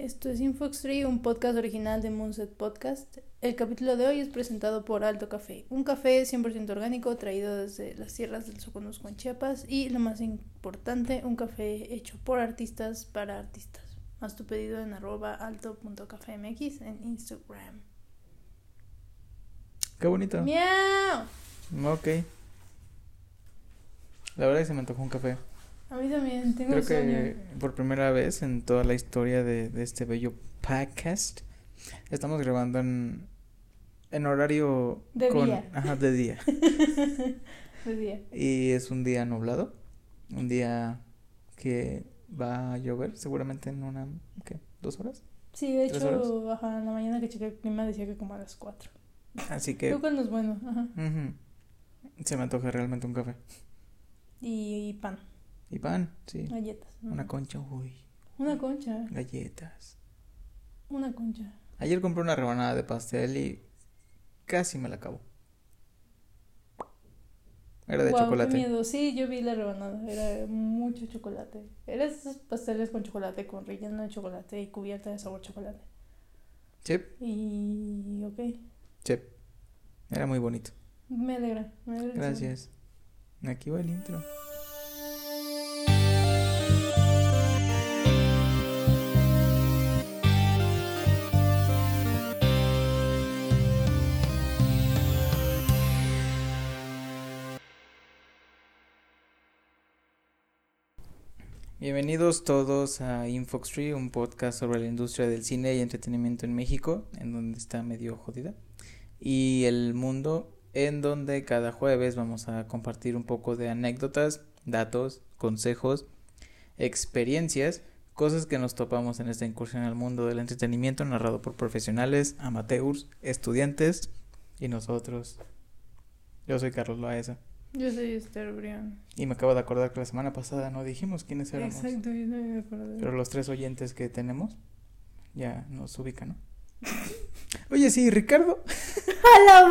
Esto es Infoxtree, un podcast original de Moonset Podcast. El capítulo de hoy es presentado por Alto Café, un café 100% orgánico traído desde las sierras del Soconusco en Chiapas y lo más importante, un café hecho por artistas para artistas. Haz tu pedido en arroba alto.cafemx en Instagram. Qué bonito. ¡Miau! Ok. La verdad es que se me antojó un café. A mí también, tengo Creo sueño. que por primera vez en toda la historia de, de este bello podcast, estamos grabando en, en horario De con, día. Ajá, de día. De día. y es un día nublado, un día que va a llover seguramente en una, ¿qué? ¿Dos horas? Sí, de ¿Tres hecho, ajá, en la mañana que chequé el clima decía que como a las 4. Así que Creo que no es bueno, ajá. se me antoja realmente un café. Y, pan, Y pan, sí. galletas. ¿no? Una concha, uy, Una concha, galletas. una concha. Ayer compré una rebanada de pastel y casi me la acabo. Era de Guau, chocolate. Qué miedo. Sí, yo vi la rebanada. Era mucho chocolate. Era esos pasteles con chocolate, con relleno de chocolate y cubierta de sabor chocolate. Chip, Y. Ok. chip. Era muy bonito. Me alegra. Me alegra Gracias. Aquí va el intro. Bienvenidos todos a Infoxtree, un podcast sobre la industria del cine y entretenimiento en México, en donde está medio jodida, y el mundo, en donde cada jueves vamos a compartir un poco de anécdotas, datos, consejos, experiencias, cosas que nos topamos en esta incursión al mundo del entretenimiento narrado por profesionales, amateurs, estudiantes y nosotros. Yo soy Carlos Loaesa Yo soy Esther Brian. y me acabo de acordar que la semana pasada no dijimos quiénes éramos. Exacto, yo no me acuerdo. Pero los tres oyentes que tenemos ya nos ubican, ¿no? Oye, sí, Ricardo. ¡A la!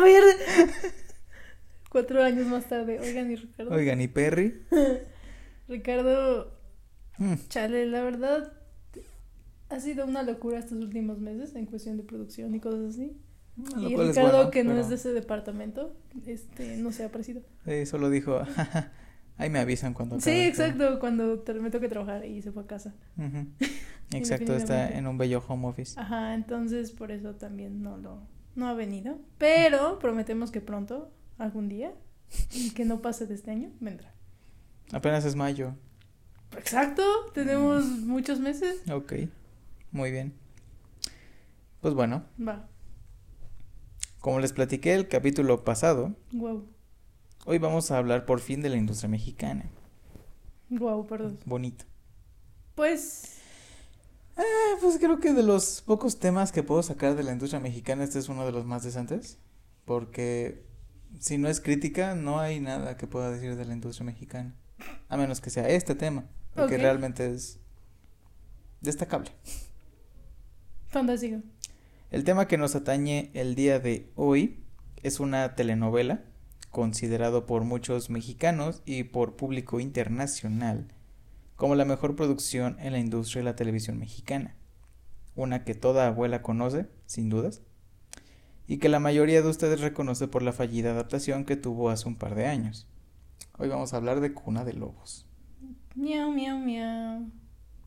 Cuatro años más tarde. Oigan, y Ricardo. Oigan, y Perry. Ricardo, Mm, chale, la verdad. Ha sido una locura estos últimos meses en cuestión de producción y cosas así. Lo y Ricardo, bueno, que no es de ese departamento, este, no se ha aparecido. eh, solo dijo, ahí me avisan cuando Sí, exacto, cuando te- me toque trabajar y se fue a casa. Exacto, está en un bello home office. Ajá, entonces por eso también no lo no ha venido, pero prometemos que pronto, algún día, y que no pase de este año, vendrá. Apenas es mayo. Exacto, tenemos Mm. muchos meses. Ok, muy bien. Pues bueno, Va, como les platiqué el capítulo pasado, wow, hoy vamos a hablar por fin de la industria mexicana. wow, perdón. Bonito. Pues Ah, pues creo que de los pocos temas que puedo sacar de la industria mexicana, este es uno de los más decentes. Porque si no es crítica, no hay nada que pueda decir de la industria mexicana. A menos que sea este tema, porque realmente es destacable. fantástico. El tema que nos atañe el día de hoy es una telenovela considerado por muchos mexicanos y por público internacional como la mejor producción en la industria de la televisión mexicana. Una que toda abuela conoce, sin dudas, y que la mayoría de ustedes reconoce por la fallida adaptación que tuvo hace un par de años. Hoy vamos a hablar de Cuna de Lobos. Miau, miau, miau.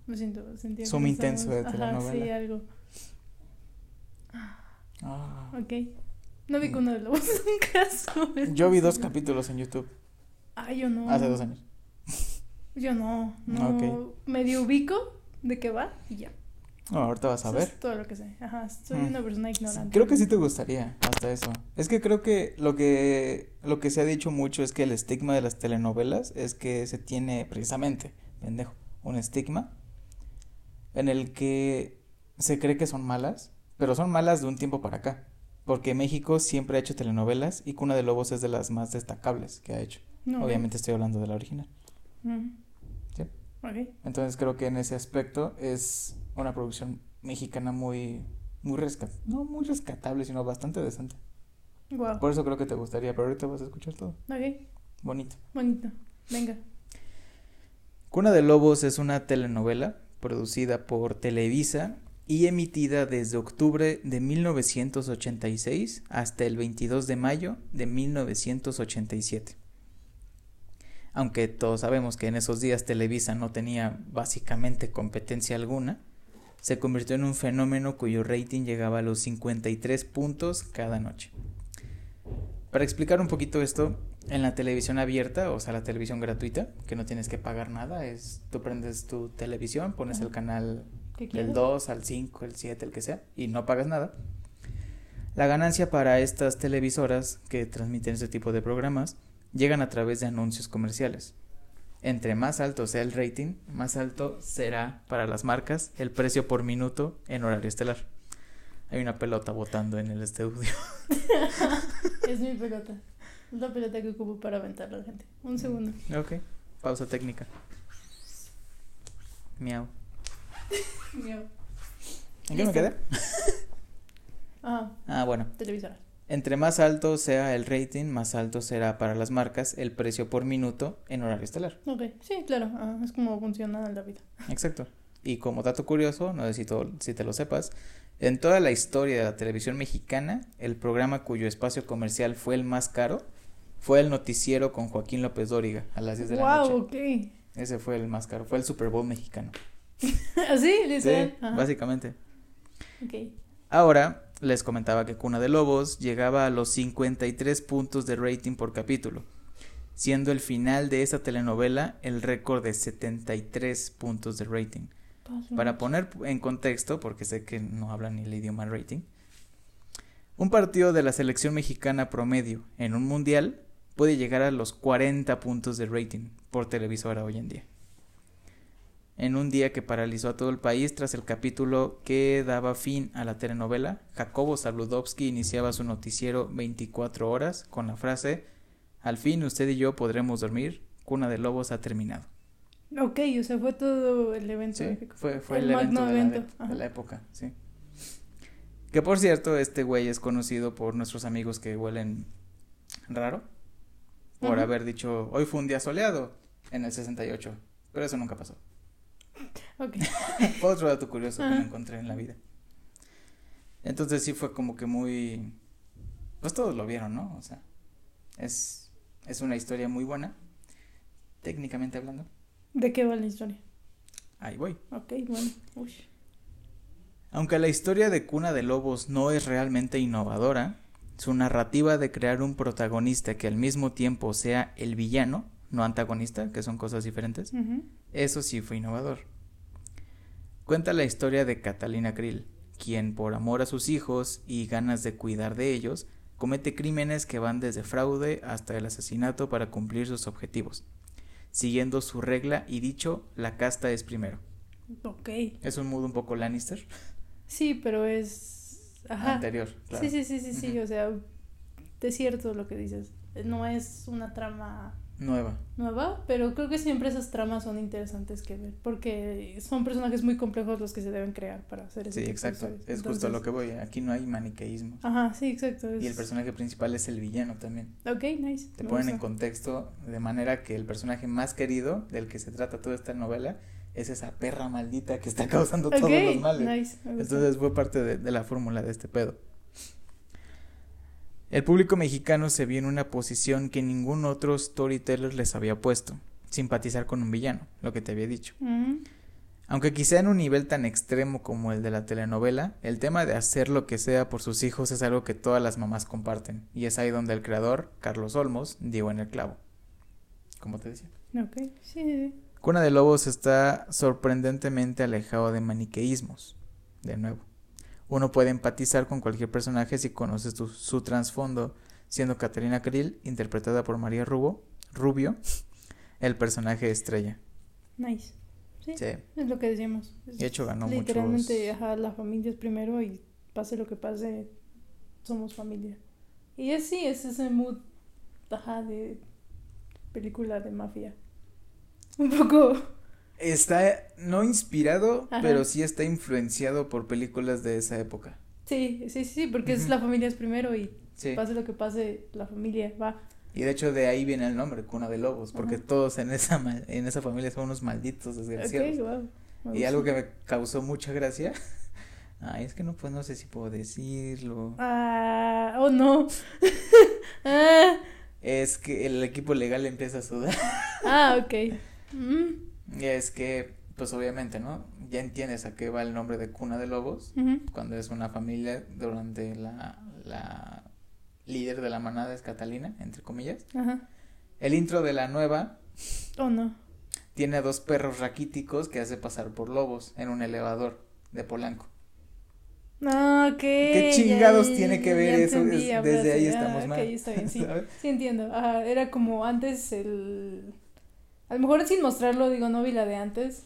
Lo siento, no intenso de Ajá, sí, telenovela. algo. Ah. Ok. No vi con uno de lobos nunca. ¿sabes? Yo vi dos capítulos en YouTube Ay, yo no. hace dos años. Yo no, no. Ok. Medio ubico de qué va y ya. No, ahorita vas a Eso ver. es todo lo que sé. Ajá, soy Mm. una persona ignorante. Creo que sí te gustaría, hasta eso. Es que creo que lo que lo que se ha dicho mucho es que el estigma de las telenovelas es que se tiene precisamente, pendejo, un estigma en el que se cree que son malas, pero son malas de un tiempo para acá, porque México siempre ha hecho telenovelas y Cuna de Lobos es de las más destacables que ha hecho. No, Obviamente estoy hablando de la original. Sí. Ok. Entonces creo que en ese aspecto es una producción mexicana muy muy rescat no muy rescatable, sino bastante decente. Wow. Por eso creo que te gustaría, pero ahorita vas a escuchar todo. Ok. Bonito. Bonito. Venga. Cuna de Lobos es una telenovela producida por Televisa y emitida desde octubre de 1986 hasta el 22 de mayo de 1987. Aunque todos sabemos que en esos días Televisa no tenía básicamente competencia alguna, se convirtió en un fenómeno cuyo rating llegaba a los 53 puntos cada noche. Para explicar un poquito esto, en la televisión abierta, o sea, la televisión gratuita, que no tienes que pagar nada, es tú prendes tu televisión, pones el canal del 2 al 5, el 7, el que sea, y no pagas nada. La ganancia para estas televisoras que transmiten este tipo de programas llegan a través de anuncios comerciales. Entre más alto sea el rating, más alto será para las marcas el precio por minuto en horario estelar. Hay una pelota botando en el estudio. es mi pelota. Es la pelota que ocupo para aventar a la gente. Un segundo. Ok. Pausa técnica. Miau. ¿En qué me quedé? Ah. Ah, bueno. Televisora. Entre más alto sea el rating, más alto será para las marcas el precio por minuto en horario estelar. Ok, sí, claro, ah, es como funciona la vida. Exacto. Y como dato curioso, no necesito si te lo sepas, en toda la historia de la televisión mexicana, el programa cuyo espacio comercial fue el más caro fue el noticiero con Joaquín López Dóriga a las 10 de la noche. Wow, ok. Ese fue el más caro, fue el Super Bowl mexicano. ¿Así? ¿Ah, Sí, básicamente. Ok. Ahora, les comentaba que Cuna de Lobos llegaba a los 53 puntos de rating por capítulo, siendo el final de esa telenovela el récord de 73 puntos de rating. Para poner en contexto, porque sé que no hablan ni el idioma rating, un partido de la selección mexicana promedio en un mundial puede llegar a los 40 puntos de rating por televisora hoy en día en un día que paralizó a todo el país tras el capítulo que daba fin a la telenovela, Jacobo Zabludovsky iniciaba su noticiero 24 horas con la frase Al fin usted y yo podremos dormir, Cuna de Lobos ha terminado. Ok, o sea, fue todo el evento. Sí, fue, fue el, evento, de, La, de la época, sí. Que por cierto, este güey es conocido por nuestros amigos que huelen raro, por haber dicho, hoy fue un día soleado en el 68, pero eso nunca pasó. Ok. Otro dato curioso que me encontré en la vida. Entonces sí fue como que muy... Pues todos lo vieron, ¿no? O sea, es, es una historia muy buena, técnicamente hablando. ¿De qué va la historia? Ahí voy. Ok, bueno. Aunque la historia de Cuna de Lobos no es realmente innovadora, su narrativa de crear un protagonista que al mismo tiempo sea el villano, no antagonista, que son cosas diferentes, eso sí fue innovador. Cuenta la historia de Catalina Krill, quien por amor a sus hijos y ganas de cuidar de ellos, comete crímenes que van desde fraude hasta el asesinato para cumplir sus objetivos, siguiendo su regla y dicho, la casta es primero. Ok. Es un mood un poco Lannister. Sí, pero es... Ajá. Anterior, Sí, sí, sí, sí, sí, o sea, es cierto lo que dices. No es una trama Nueva. Nueva, pero creo que siempre esas tramas son interesantes que ver, porque son personajes muy complejos los que se deben crear para hacer eso. Sí, exacto. Es justo lo que voy. Aquí no hay maniqueísmo. Ajá, sí, exacto. Y el personaje principal es el villano también. Ok, nice. Te ponen en contexto de manera que el personaje más querido del que se trata toda esta novela es esa perra maldita que está causando todos los males. Nice. Entonces fue parte de, de la fórmula de este pedo. El público mexicano se vio en una posición que ningún otro storyteller les había puesto, simpatizar con un villano, lo que te había dicho. Aunque quizá en un nivel tan extremo como el de la telenovela, el tema de hacer lo que sea por sus hijos es algo que todas las mamás comparten, y es ahí donde el creador, Carlos Olmos, dio en el clavo. Como te decía. Ok, sí. Cuna de Lobos está sorprendentemente alejado de maniqueísmos, de nuevo. Uno puede empatizar con cualquier personaje si conoces su trasfondo, siendo Caterina Krill, interpretada por María Rubo, Rubio, el personaje estrella. Nice. Sí, Es lo que decimos. de hecho ganó Literalmente, ajá, la familia es primero y pase lo que pase, somos familia. Y es sí, es ese mood, ajá, de película de mafia. Un poco está no inspirado, pero sí está influenciado por películas de esa época. Sí, sí, sí, porque es la familia es primero y pase lo que pase, la familia va. Y de hecho de ahí viene el nombre, Cuna de Lobos, porque todos en esa en esa familia son unos malditos desgraciados. y algo que me causó mucha gracia Ay, es que no, pues no sé si puedo decirlo. Ah, oh no. ah, Es que el equipo legal empieza a sudar. ah, ok. Mm, Y es que, pues obviamente, ¿no? Ya entiendes a qué va el nombre de cuna de lobos. Cuando es una familia durante la, la líder de la manada es Catalina, entre comillas. Ajá. El intro de la nueva Oh no. tiene a dos perros raquíticos que hace pasar por lobos en un elevador de Polanco. Ah, ok. ¿Qué chingados ya, tiene que ver eso? entendí, Es- ahora desde ahí sí. estamos ah, mal. Está bien, sí. Sí, entiendo. Ajá, era como antes el. A lo mejor sin mostrarlo, digo, no vi la de antes.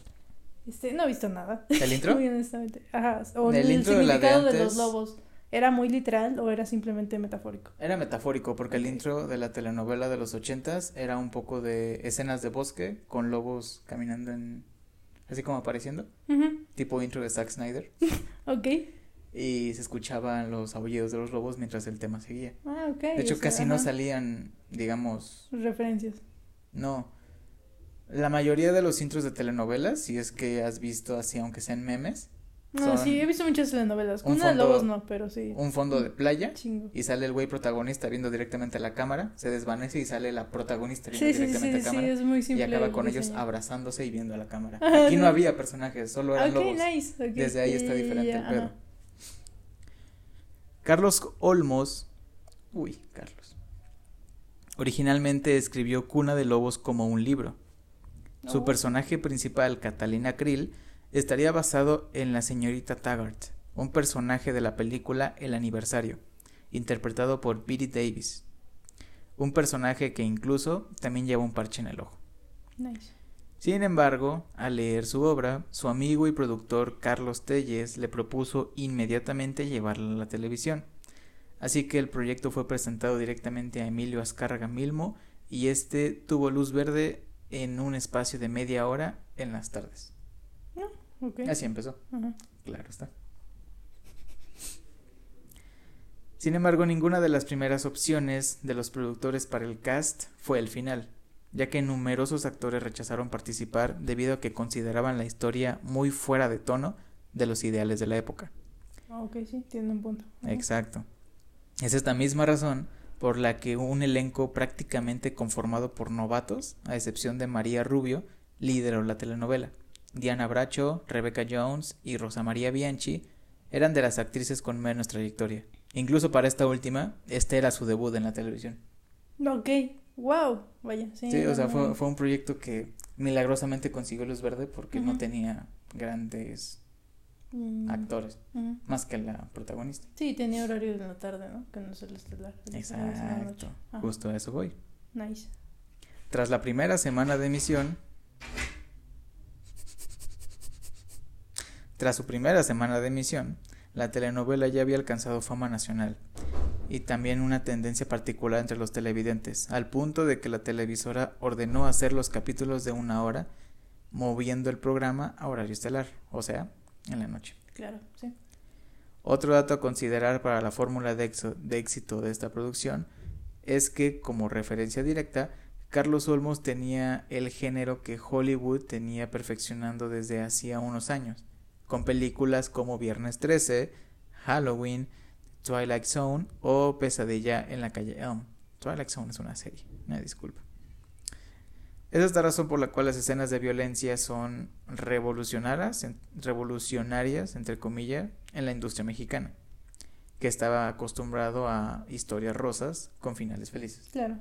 Este, no he visto nada. ¿El intro? Muy honestamente. Ajá. O El el, intro de la de significado de, los lobos. ¿Era muy literal o era simplemente metafórico? Era metafórico porque el intro de la telenovela de los ochentas era un poco de escenas de bosque con lobos caminando en así como apareciendo, tipo intro de Zack Snyder Ok. y se escuchaban los aullidos de los lobos mientras el tema seguía. Ah, ok. De hecho o sea, casi no salían, digamos, Referencias. no. La mayoría de los intros de telenovelas, si es que has visto así aunque sean memes, No, sí, he visto muchas telenovelas. un Una de lobos no, pero sí. un fondo de playa Chingo. y sale el güey protagonista viendo directamente a la cámara, se desvanece y sale la protagonista viendo Sí, sí, sí, directamente sí, a sí, cámara. es muy y simple. acaba el con ellos abrazándose y viendo a la cámara. Aquí no sí. había personajes, solo eran Ok, lobos. nice. Desde ahí está diferente el pedo. ajá. Carlos Olmos, uy, Carlos. Originalmente escribió Cuna de Lobos como un libro. Su personaje principal, Catalina Krill, estaría basado en la señorita Taggart, un personaje de la película El aniversario, interpretado por Bette Davis. Un personaje que incluso también lleva un parche en el ojo. Nice. Sin embargo, al leer su obra, su amigo y productor Carlos Telles le propuso inmediatamente llevarla a la televisión. Así que el proyecto fue presentado directamente a Emilio Azcárraga Milmo y este tuvo luz verde en un espacio de media hora en las tardes. Ok. Así empezó, claro está. Sin embargo, ninguna de las primeras opciones de los productores para el cast fue el final, ya que numerosos actores rechazaron participar debido a que consideraban la historia muy fuera de tono de los ideales de la época. Ah, Ok, sí, tiene un punto. Exacto. Es esta misma razón por la que un elenco prácticamente conformado por novatos, a excepción de María Rubio, lideró la telenovela. Diana Bracho, Rebecca Jones y Rosa María Bianchi eran de las actrices con menos trayectoria. Incluso para esta última, este era su debut en la televisión. Ok, wow, vaya, sí. Sí, o sea, fue, un proyecto que milagrosamente consiguió luz verde porque no tenía grandes Mm, actores, ujú. más que la protagonista. Sí, tenía horario en la tarde, ¿no? Que no es el estelar. Exacto, justo a eso voy. Nice. Tras la primera semana de emisión, tras su primera semana de emisión, la telenovela ya había alcanzado fama nacional y también una tendencia particular entre los televidentes, al punto de que la televisora ordenó hacer los capítulos de una hora, moviendo el programa a horario estelar, o sea, en la noche. Claro, sí. Otro dato a considerar para la fórmula de, de éxito de esta producción es que, como referencia directa, Carlos Olmos tenía el género que Hollywood tenía perfeccionando desde hacía unos años, con películas como Viernes 13, Halloween, Twilight Zone o Pesadilla en la calle Elm. Twilight Zone es una serie, una disculpa. Es esta razón por la cual las escenas de violencia son revolucionarias, en- revolucionarias, entre comillas, en la industria mexicana, que estaba acostumbrado a historias rosas con finales felices. Claro.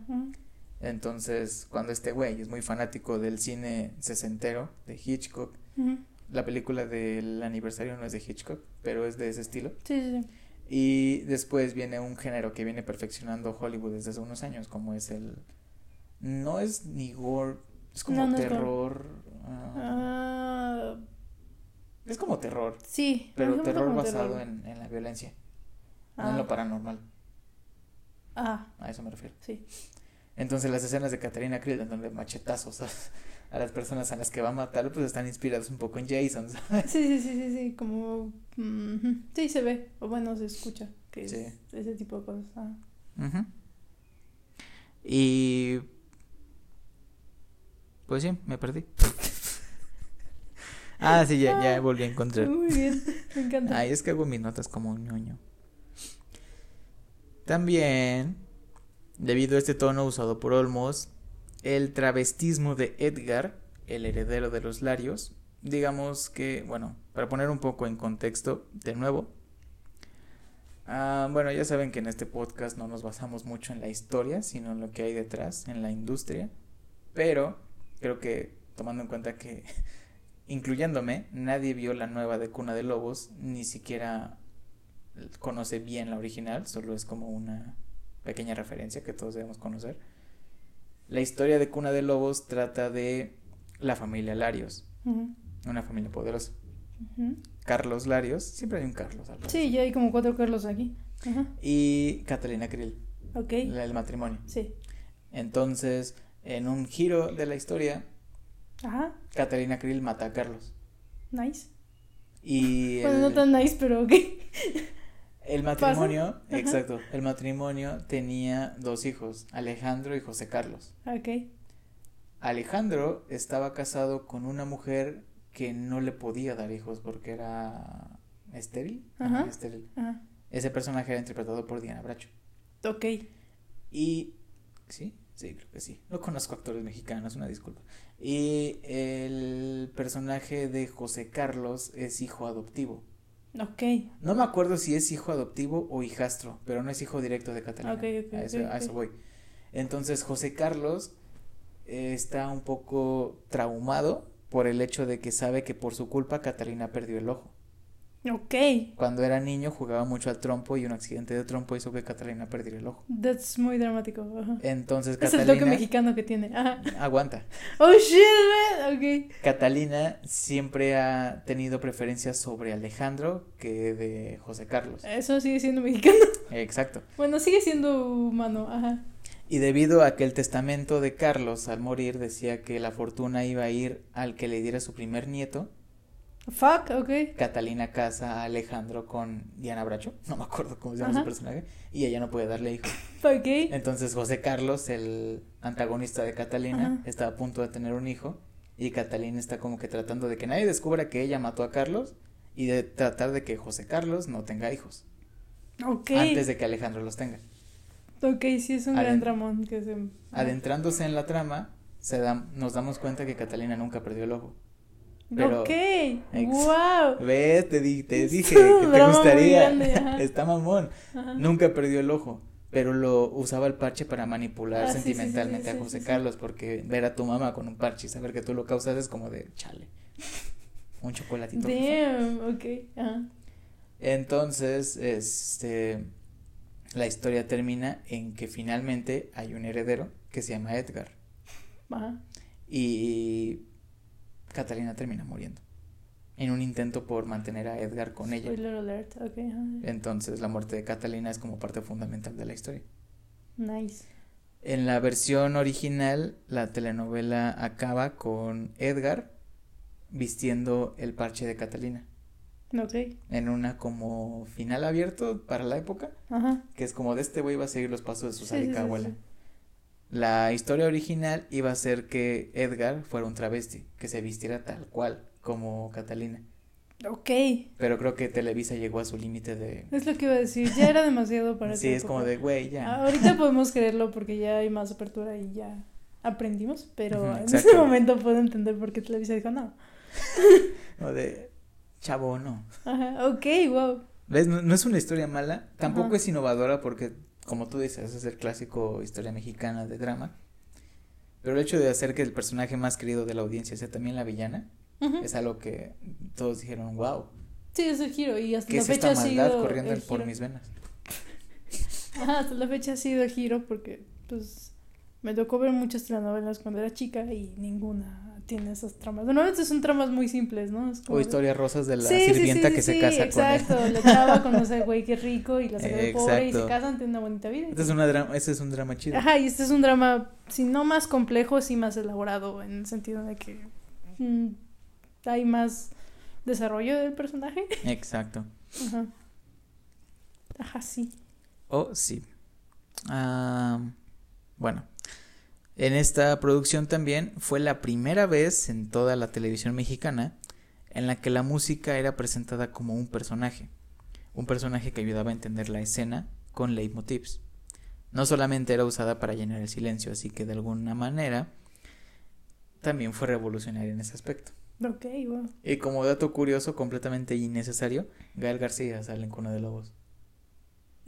Entonces, cuando este güey es muy fanático del cine sesentero de Hitchcock, la película del aniversario no es de Hitchcock, pero es de ese estilo. Sí, sí, sí. Y después viene un género que viene perfeccionando Hollywood desde hace unos años, como es el... No es ni gore, es como No, no es terror. ah, Ah, es como terror, sí. pero terror basado terror. En, en la violencia, no en Ah. lo paranormal. Ah, A eso me refiero. sí. Entonces las escenas de Katarina Krill dándole machetazos a, a las personas a las que va a matar, pues están inspiradas un poco en Jason, ¿sabes? Sí, sí, sí, sí, sí, como... Sí, se ve, o bueno, se escucha, que es Sí. ese tipo de cosas. Ah. Y... Pues sí, me perdí. Ah, sí, ya, ya volví a encontrar. Muy bien, me encanta. Ay, es que hago mis notas como un ñoño. También, debido a este tono usado por Olmos, el travestismo de Edgar, el heredero de los Larios, digamos que, bueno, para poner un poco en contexto de nuevo, ah, bueno, ya saben que en este podcast no nos basamos mucho en la historia, sino en lo que hay detrás, en la industria, pero creo que tomando en cuenta que, incluyéndome, nadie vio la nueva de Cuna de Lobos, ni siquiera conoce bien la original, solo es como una pequeña referencia que todos debemos conocer. La historia de Cuna de Lobos trata de la familia Larios, una familia poderosa. Carlos Larios, siempre hay un Carlos. al Sí, ya hay como cuatro Carlos aquí. Y Catalina Krill, Ok. el matrimonio. Sí. Entonces, en un giro de la historia, Ajá. Catalina Krill mata a Carlos. Nice. Y Bueno, no tan nice, pero ok. El matrimonio, exacto, el matrimonio tenía dos hijos, Alejandro y José Carlos. Ok. Alejandro estaba casado con una mujer que no le podía dar hijos porque era estéril. Ajá. estéril. Ajá. Ese personaje era interpretado por Diana Bracho. Ok. Y sí, sí, creo que sí. No conozco actores mexicanos, una disculpa. Y el personaje de José Carlos es hijo adoptivo. Ok. No me acuerdo si es hijo adoptivo o hijastro, pero no es hijo directo de Catalina. Ok, ok, a, eso, ok, a eso voy. Entonces José Carlos eh, está un poco traumado por el hecho de que sabe que por su culpa Catalina perdió el ojo. Ok. Cuando era niño jugaba mucho al trompo y un accidente de trompo hizo que Catalina perdiera el ojo. That's muy dramático. Entonces Es el toque Catalina mexicano que tiene. Ajá. aguanta. Oh shit, man. Ok. Catalina siempre ha tenido preferencias sobre Alejandro que de José Carlos. Eso sigue siendo mexicano. Exacto. Bueno, sigue siendo humano. Ajá. Y debido a que el testamento de Carlos al morir decía que la fortuna iba a ir al que le diera su primer nieto, Fuck, ok. Catalina casa a Alejandro con Diana Bracho, no me acuerdo cómo se llama Ajá. su personaje, y ella no puede darle hijo. Ok. Entonces José Carlos, el antagonista de Catalina, Ajá. está a punto de tener un hijo y Catalina está como que tratando de que nadie descubra que ella mató a Carlos y de tratar de que José Carlos no tenga hijos Ok. antes de que Alejandro los tenga. Ok, sí, es un gran dramón que se. Adentrándose en la trama, se da- nos damos cuenta que Catalina nunca perdió el ojo. Pero- ok. Ex- Wow. ¿Ves? Te, di- te dije que te gustaría. grande. Está mamón. Ajá. Nunca perdió el ojo, pero lo usaba el parche para manipular Ah, sí, sí, sí, sentimentalmente sí, a José. Carlos, porque ver a tu mamá con un parche y saber que tú lo causas es como de chale. Un chocolatito. Damn, ok. Ajá. Entonces, este, la historia termina en que finalmente hay un heredero que se llama Edgar Ajá. y Catalina termina muriendo en un intento por mantener a Edgar con ella. Alert. Ok. ajá. Entonces, la muerte de Catalina es como parte fundamental de la historia. Nice. En la versión original, la telenovela acaba con Edgar vistiendo el parche de Catalina Ok. en una como final abierto para la época, Ajá. que es como de este güey va a seguir los pasos de su Sí, sí, sádica sí, abuela. Sí. La historia original iba a ser que Edgar fuera un travesti, que se vistiera tal cual como Catalina. Ok. Pero creo que Televisa llegó a su límite de... Es lo que iba a decir. Ya era demasiado para Sí, esa es como de, güey, ya. Ahorita podemos creerlo porque ya hay más apertura y ya aprendimos, pero en ese momento puedo entender por qué Televisa dijo no. O de, chavo, no. Ajá, ok, wow. ¿Ves? No, no es una historia mala, tampoco Ajá. es innovadora porque, como tú dices, es el clásico historia mexicana de drama. Pero el hecho de hacer que el personaje más querido de la audiencia sea también la villana Ujú. es algo que todos dijeron, wow, Sí, es el giro y hasta ¿qué la es fecha esta ha maldad sido corriendo el por mis venas? Ajá, hasta la fecha ha sido el giro porque pues me tocó ver muchas telenovelas cuando era chica y ninguna tiene esas tramas. Normalmente son tramas muy simples, ¿no? Es como O de- historias rosas de la Sí, sirvienta sí, que se casa exacto. con él. La chava conoce al güey que es rico y la saca de pobre y se Exacto. casan, tienen una bonita vida. Este es, una drama, ese es un drama chido. Ajá, y este es un drama, si no más complejo, sí más elaborado, en el sentido de que mm, hay más desarrollo del personaje. Exacto. Ajá. Ajá, sí. Oh, sí. Ah, bueno, en esta producción también fue la primera vez en toda la televisión mexicana en la que la música era presentada como un personaje, un personaje que ayudaba a entender la escena con leitmotivs. No solamente era usada para llenar el silencio, así que de alguna manera también fue revolucionaria en ese aspecto. Ok, wow. Y como dato curioso, completamente innecesario, Gael García sale en Cuna de Lobos.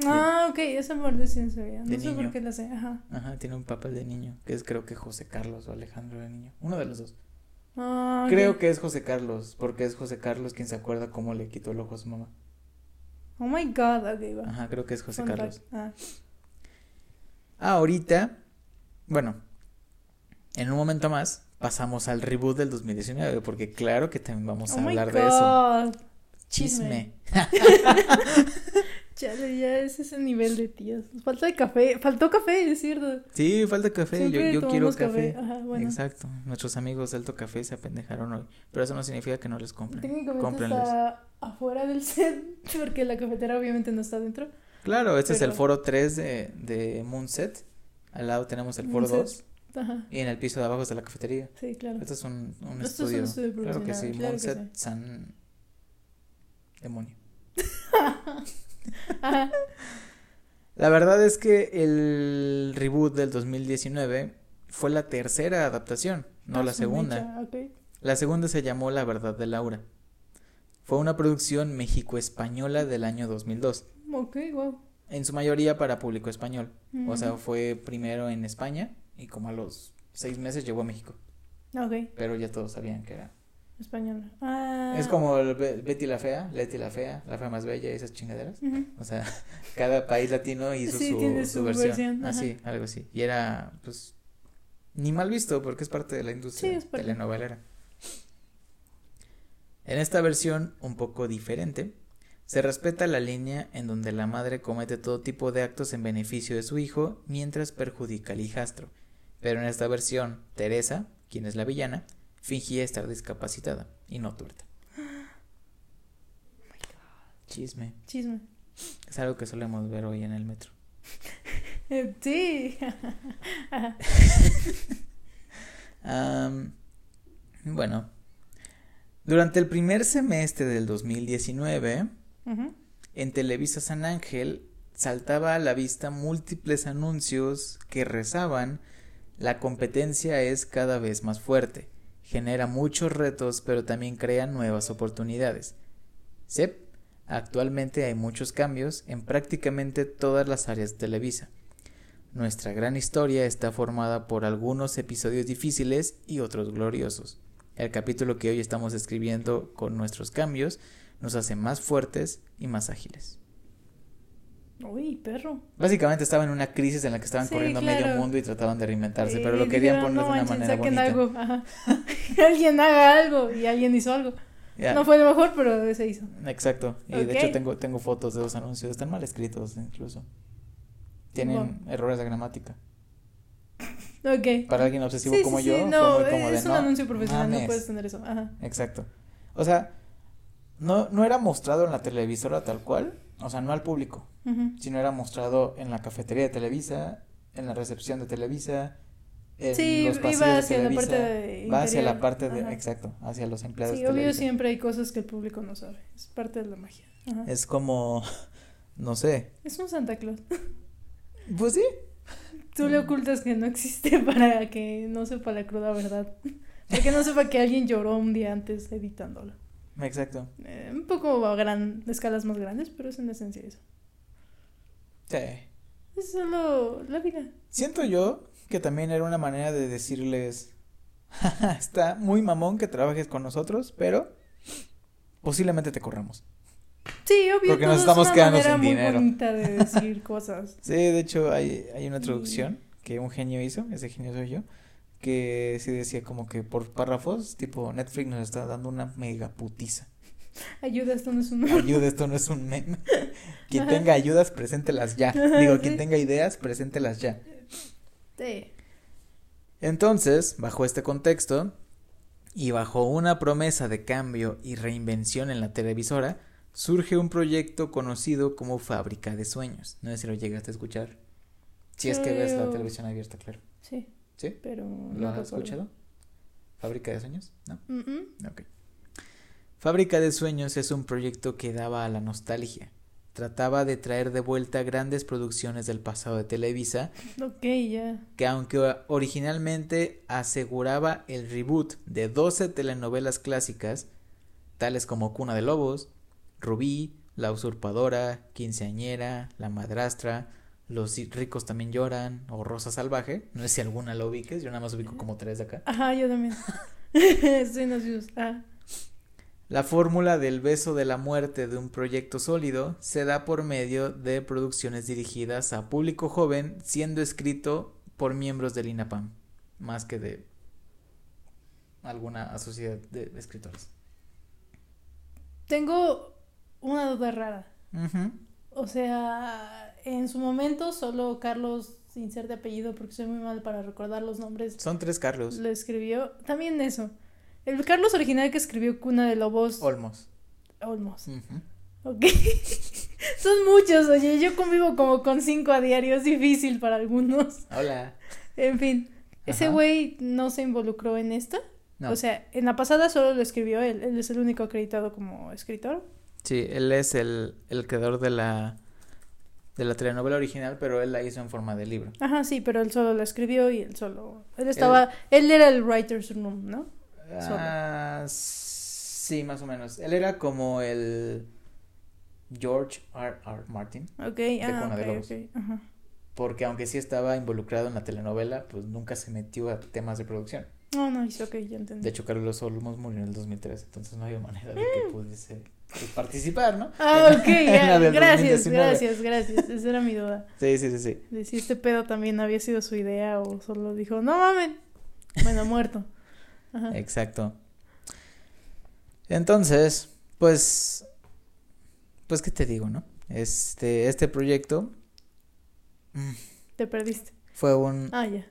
Ah, ok, esa parte sí no sabía. No de sé por qué la sé, ajá. Ajá, tiene un papel de niño, que es creo que José Carlos o Alejandro de niño. Uno de los dos. Ah. Creo que es José Carlos, porque es José Carlos quien se acuerda cómo le quitó el ojo a su mamá. Oh my god, ok, va. Ajá, creo que es José Fun Carlos. Ah, Ah, ahorita, bueno, en un momento más pasamos al reboot del 2019, porque claro que también vamos a oh my hablar de eso. god. Chisme. Chale, ya es ese nivel de tíos. Falta de café. Faltó café, es cierto. Sí, falta café. Yo, Siempre yo quiero tomamos café. Ajá, bueno. Exacto. Nuestros amigos de Alto Café se apendejaron hoy. Pero eso no significa que no les compren. Técnicamente Cómprenlos. está afuera del set, porque la cafetera obviamente no está dentro. Claro, este es el foro 3 de, de Moonset. Al lado tenemos el foro Moonset. 2. Ajá, Y en el piso de abajo está la cafetería. sí, claro. Este es un, un Esto es un estudio. estudio Claro que sí. claro que Moonset sí. San. Demonio. Ajá. La verdad es que el reboot del 2019 fue la tercera adaptación, no la segunda. La segunda se llamó La verdad de Laura. Fue una producción mexico-española del año 2002, Ok, wow. en su mayoría para público español. O sea, fue primero en España y como a los seis meses llegó a México, Ok, pero ya todos sabían que era. Española. Ah. Es como el Be- Betty la Fea, Leti la Fea, la Fea más Bella y esas chingaderas. O sea, cada país latino hizo Sí, su, tiene su su versión. versión, ajá. Así, algo así. Y era, pues, ni mal visto porque es parte de la industria Sí, telenovelera. En esta versión, un poco diferente, se respeta la línea en donde la madre comete todo tipo de actos en beneficio de su hijo mientras perjudica al hijastro. Pero en esta versión, Teresa, quien es la villana, fingía estar discapacitada y no tuerta. Chisme. Chisme. Es algo que solemos ver hoy en el metro. Sí. Bueno, durante el primer semestre del 2019, Ujú. en Televisa San Ángel saltaba a la vista múltiples anuncios que rezaban la competencia es cada vez más fuerte, genera muchos retos pero también crea nuevas oportunidades. SEP, actualmente hay muchos cambios en prácticamente todas las áreas de Televisa. Nuestra gran historia está formada por algunos episodios difíciles y otros gloriosos. El capítulo que hoy estamos escribiendo con nuestros cambios nos hace más fuertes y más ágiles. Uy, perro. Básicamente estaba en una crisis en la que estaban Sí, corriendo claro. medio mundo y trataban de reinventarse, pero lo querían dijeron, poner "No de una manera saquen bonita. algo. Ajá. alguien haga algo y alguien hizo algo. No fue lo mejor, pero se hizo. Exacto. Y de hecho tengo, tengo fotos de los anuncios, están mal escritos incluso. Tienen errores de gramática. Ok. Para alguien obsesivo Sí, como sí, yo, sí, fue no, muy es un "No, anuncio profesional, no mames". puedes tener eso. Ajá. Exacto. O sea, no, no era mostrado en la televisora tal cual, o sea, no al público, Ujú. sino era mostrado en la cafetería de Televisa, en la recepción de Televisa, en Sí, los iba pasillos de hacia la Televisa, parte de va hacia la parte de, Ajá. exacto, hacia los empleados Sí, de obvio Televisa. siempre hay cosas que el público no sabe. Es parte de la magia. Ajá. Es como, no sé, Es un Santa Claus. pues sí, Tú le ocultas que no existe para que no sepa la cruda verdad. Para que no sepa que alguien lloró un día antes editándolo. Exacto, Eh, un poco a gran, escalas más grandes, pero es en esencia eso. sí. Es solo la vida. Siento yo que también era una manera de decirles, "Jaja, está muy mamón que trabajes con nosotros, pero posiblemente te corramos. Sí, obvio. Porque nos todo es estamos una quedando sin muy dinero. bonita de decir cosas. Sí, de hecho hay, hay una traducción que un genio hizo, ese genio soy yo, que sí decía como que por párrafos, tipo Netflix nos está dando una mega putiza. Ayuda, esto no es un... Ayuda, esto no es un meme. Quien Ajá. tenga ayudas, preséntelas ya. Ajá, Digo, sí. quien tenga ideas, preséntelas ya. Sí. Entonces, bajo este contexto, y bajo una promesa de cambio y reinvención en la televisora, surge un proyecto conocido como Fábrica de Sueños. No sé si lo llegaste a escuchar. Si es que ves la televisión abierta, claro. Sí, ¿Sí? pero... no ¿Lo has recuerdo. escuchado? ¿Fábrica de Sueños? No. Ok. Fábrica de Sueños es un proyecto que daba a la nostalgia. Trataba de traer de vuelta grandes producciones del pasado de Televisa. Ok, ya. Que aunque originalmente aseguraba el reboot de 12 telenovelas clásicas, tales como Cuna de Lobos, Rubí, La Usurpadora, Quinceañera, La Madrastra, Los ricos también lloran o Rosa Salvaje. No sé si alguna lo ubiques, yo nada más ubico como tres de acá. Ajá, yo también. Estoy en ah. La fórmula del beso de la muerte de un proyecto sólido se da por medio de producciones dirigidas a público joven, siendo escrito por miembros del INAPAM, más que de alguna sociedad de escritores. Tengo una duda rara. O sea, en su momento solo Carlos, sin ser de apellido, porque soy muy mal para recordar los nombres. Son tres Carlos. Lo escribió. También eso. El Carlos original que escribió Cuna de Lobos. Olmos. Olmos. Ok. Son muchos, oye. Yo convivo como con cinco a diario. Es difícil para algunos. Hola. En fin. ¿Ese güey no se involucró en esta? O sea, en la pasada solo lo escribió él. Él es el único acreditado como escritor. Sí, él es el, el creador de la de la telenovela original, pero él la hizo en forma de libro. Ajá, sí, pero él solo la escribió y él solo... Él estaba... Él, era el writer's room, ¿no? Ah, sí, más o menos. Él era como el George R. R. Martin. Ok, de ah, okay, Ajá. Porque aunque sí estaba involucrado en la telenovela, pues nunca se metió a temas de producción. No, no, ok, ya entendí. De hecho, Carlos Olmos murió en el 2003, entonces no había manera de que mm. Pudiese participar, ¿no? Ah, ok, ya. gracias, gracias, gracias. Esa era mi duda. Sí, sí, sí, sí. De si este pedo también había sido su idea o solo dijo, no mames. Bueno, muerto. Ajá. Exacto. Entonces, pues, pues, ¿qué te digo, no? Este, este proyecto. Mm, te perdiste. Fue un. Ah, ya.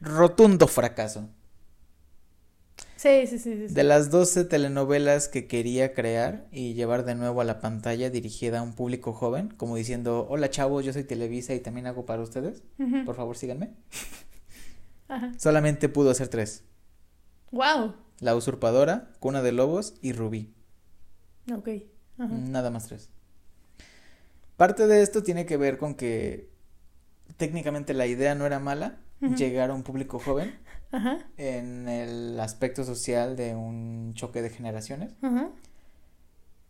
Rotundo fracaso. Sí, sí, sí, De las 12 telenovelas que quería crear y llevar de nuevo a la pantalla dirigida a un público joven, como diciendo, hola chavos, yo soy Televisa y también hago para ustedes, por favor síganme. Ajá. Solamente pudo hacer tres. Wow. La usurpadora, Cuna de Lobos y Rubí. Ok. Nada más tres. Parte de esto tiene que ver con que técnicamente la idea no era mala, llegar a un público joven en el aspecto social de un choque de generaciones.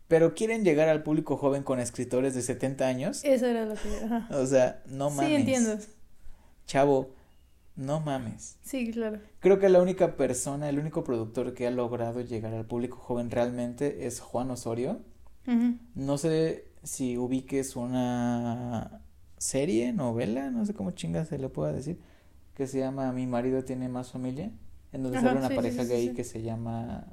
Pero quieren llegar al público joven con escritores de 70 años. Eso era lo que... O sea, no mames. Sí, entiendo. Chavo, no mames. Sí, claro. Creo que la única persona, el único productor que ha logrado llegar al público joven realmente es Juan Osorio. No sé si ubiques una serie, novela, no sé cómo chinga se le pueda decir, que se llama Mi marido tiene más familia, en donde sale una pareja gay que se llama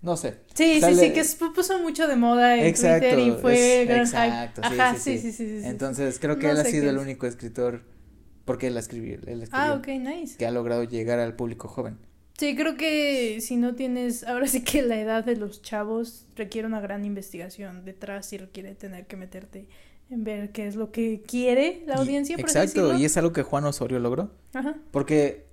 no sé. Sí, sí, sí, que puso mucho de moda en Twitter y fue gran Exacto, Ajá, sí sí, sí, Entonces, creo que él ha sido el único escritor porque él escribió, él escribió Ah, ok, nice. Que ha logrado llegar al público joven. Sí, creo que si no tienes, ahora sí que la edad de los chavos requiere una gran investigación detrás y requiere tener que meterte ver qué es lo que quiere la audiencia. exacto, y es algo que Juan Osorio logró. Ajá. Porque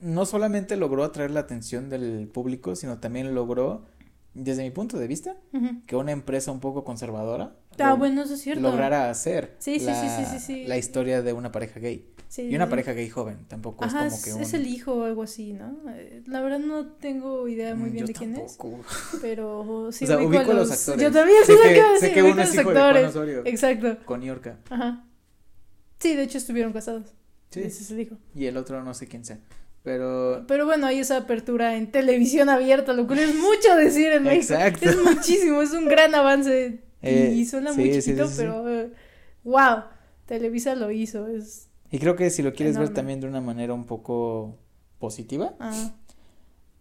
no solamente logró atraer la atención del público, sino también logró, desde mi punto de vista, que una empresa un poco conservadora ah, bueno, eso es cierto. lograra hacer sí, sí, sí, sí, la historia de una pareja gay. y una pareja gay joven, tampoco es como que un... es el hijo o algo así, ¿no? Eh, la verdad no tengo idea muy mm, bien de quién es, pero sí o sea, ubico, a los... actores. Yo también sé, que, sé que uno es hijo actores. De Exacto. Con Yorka. Ajá. Sí, de hecho estuvieron casados. Sí. Ese es el hijo. Y el otro no sé quién sea. Pero... Pero bueno, hay esa apertura en televisión abierta, lo cual es mucho decir en México. Exacto. Es muchísimo, es un gran avance. Eh, y suena muy chiquito, pero wow, Televisa lo hizo. Es y creo que si lo quieres ver también de una manera un poco positiva, ah.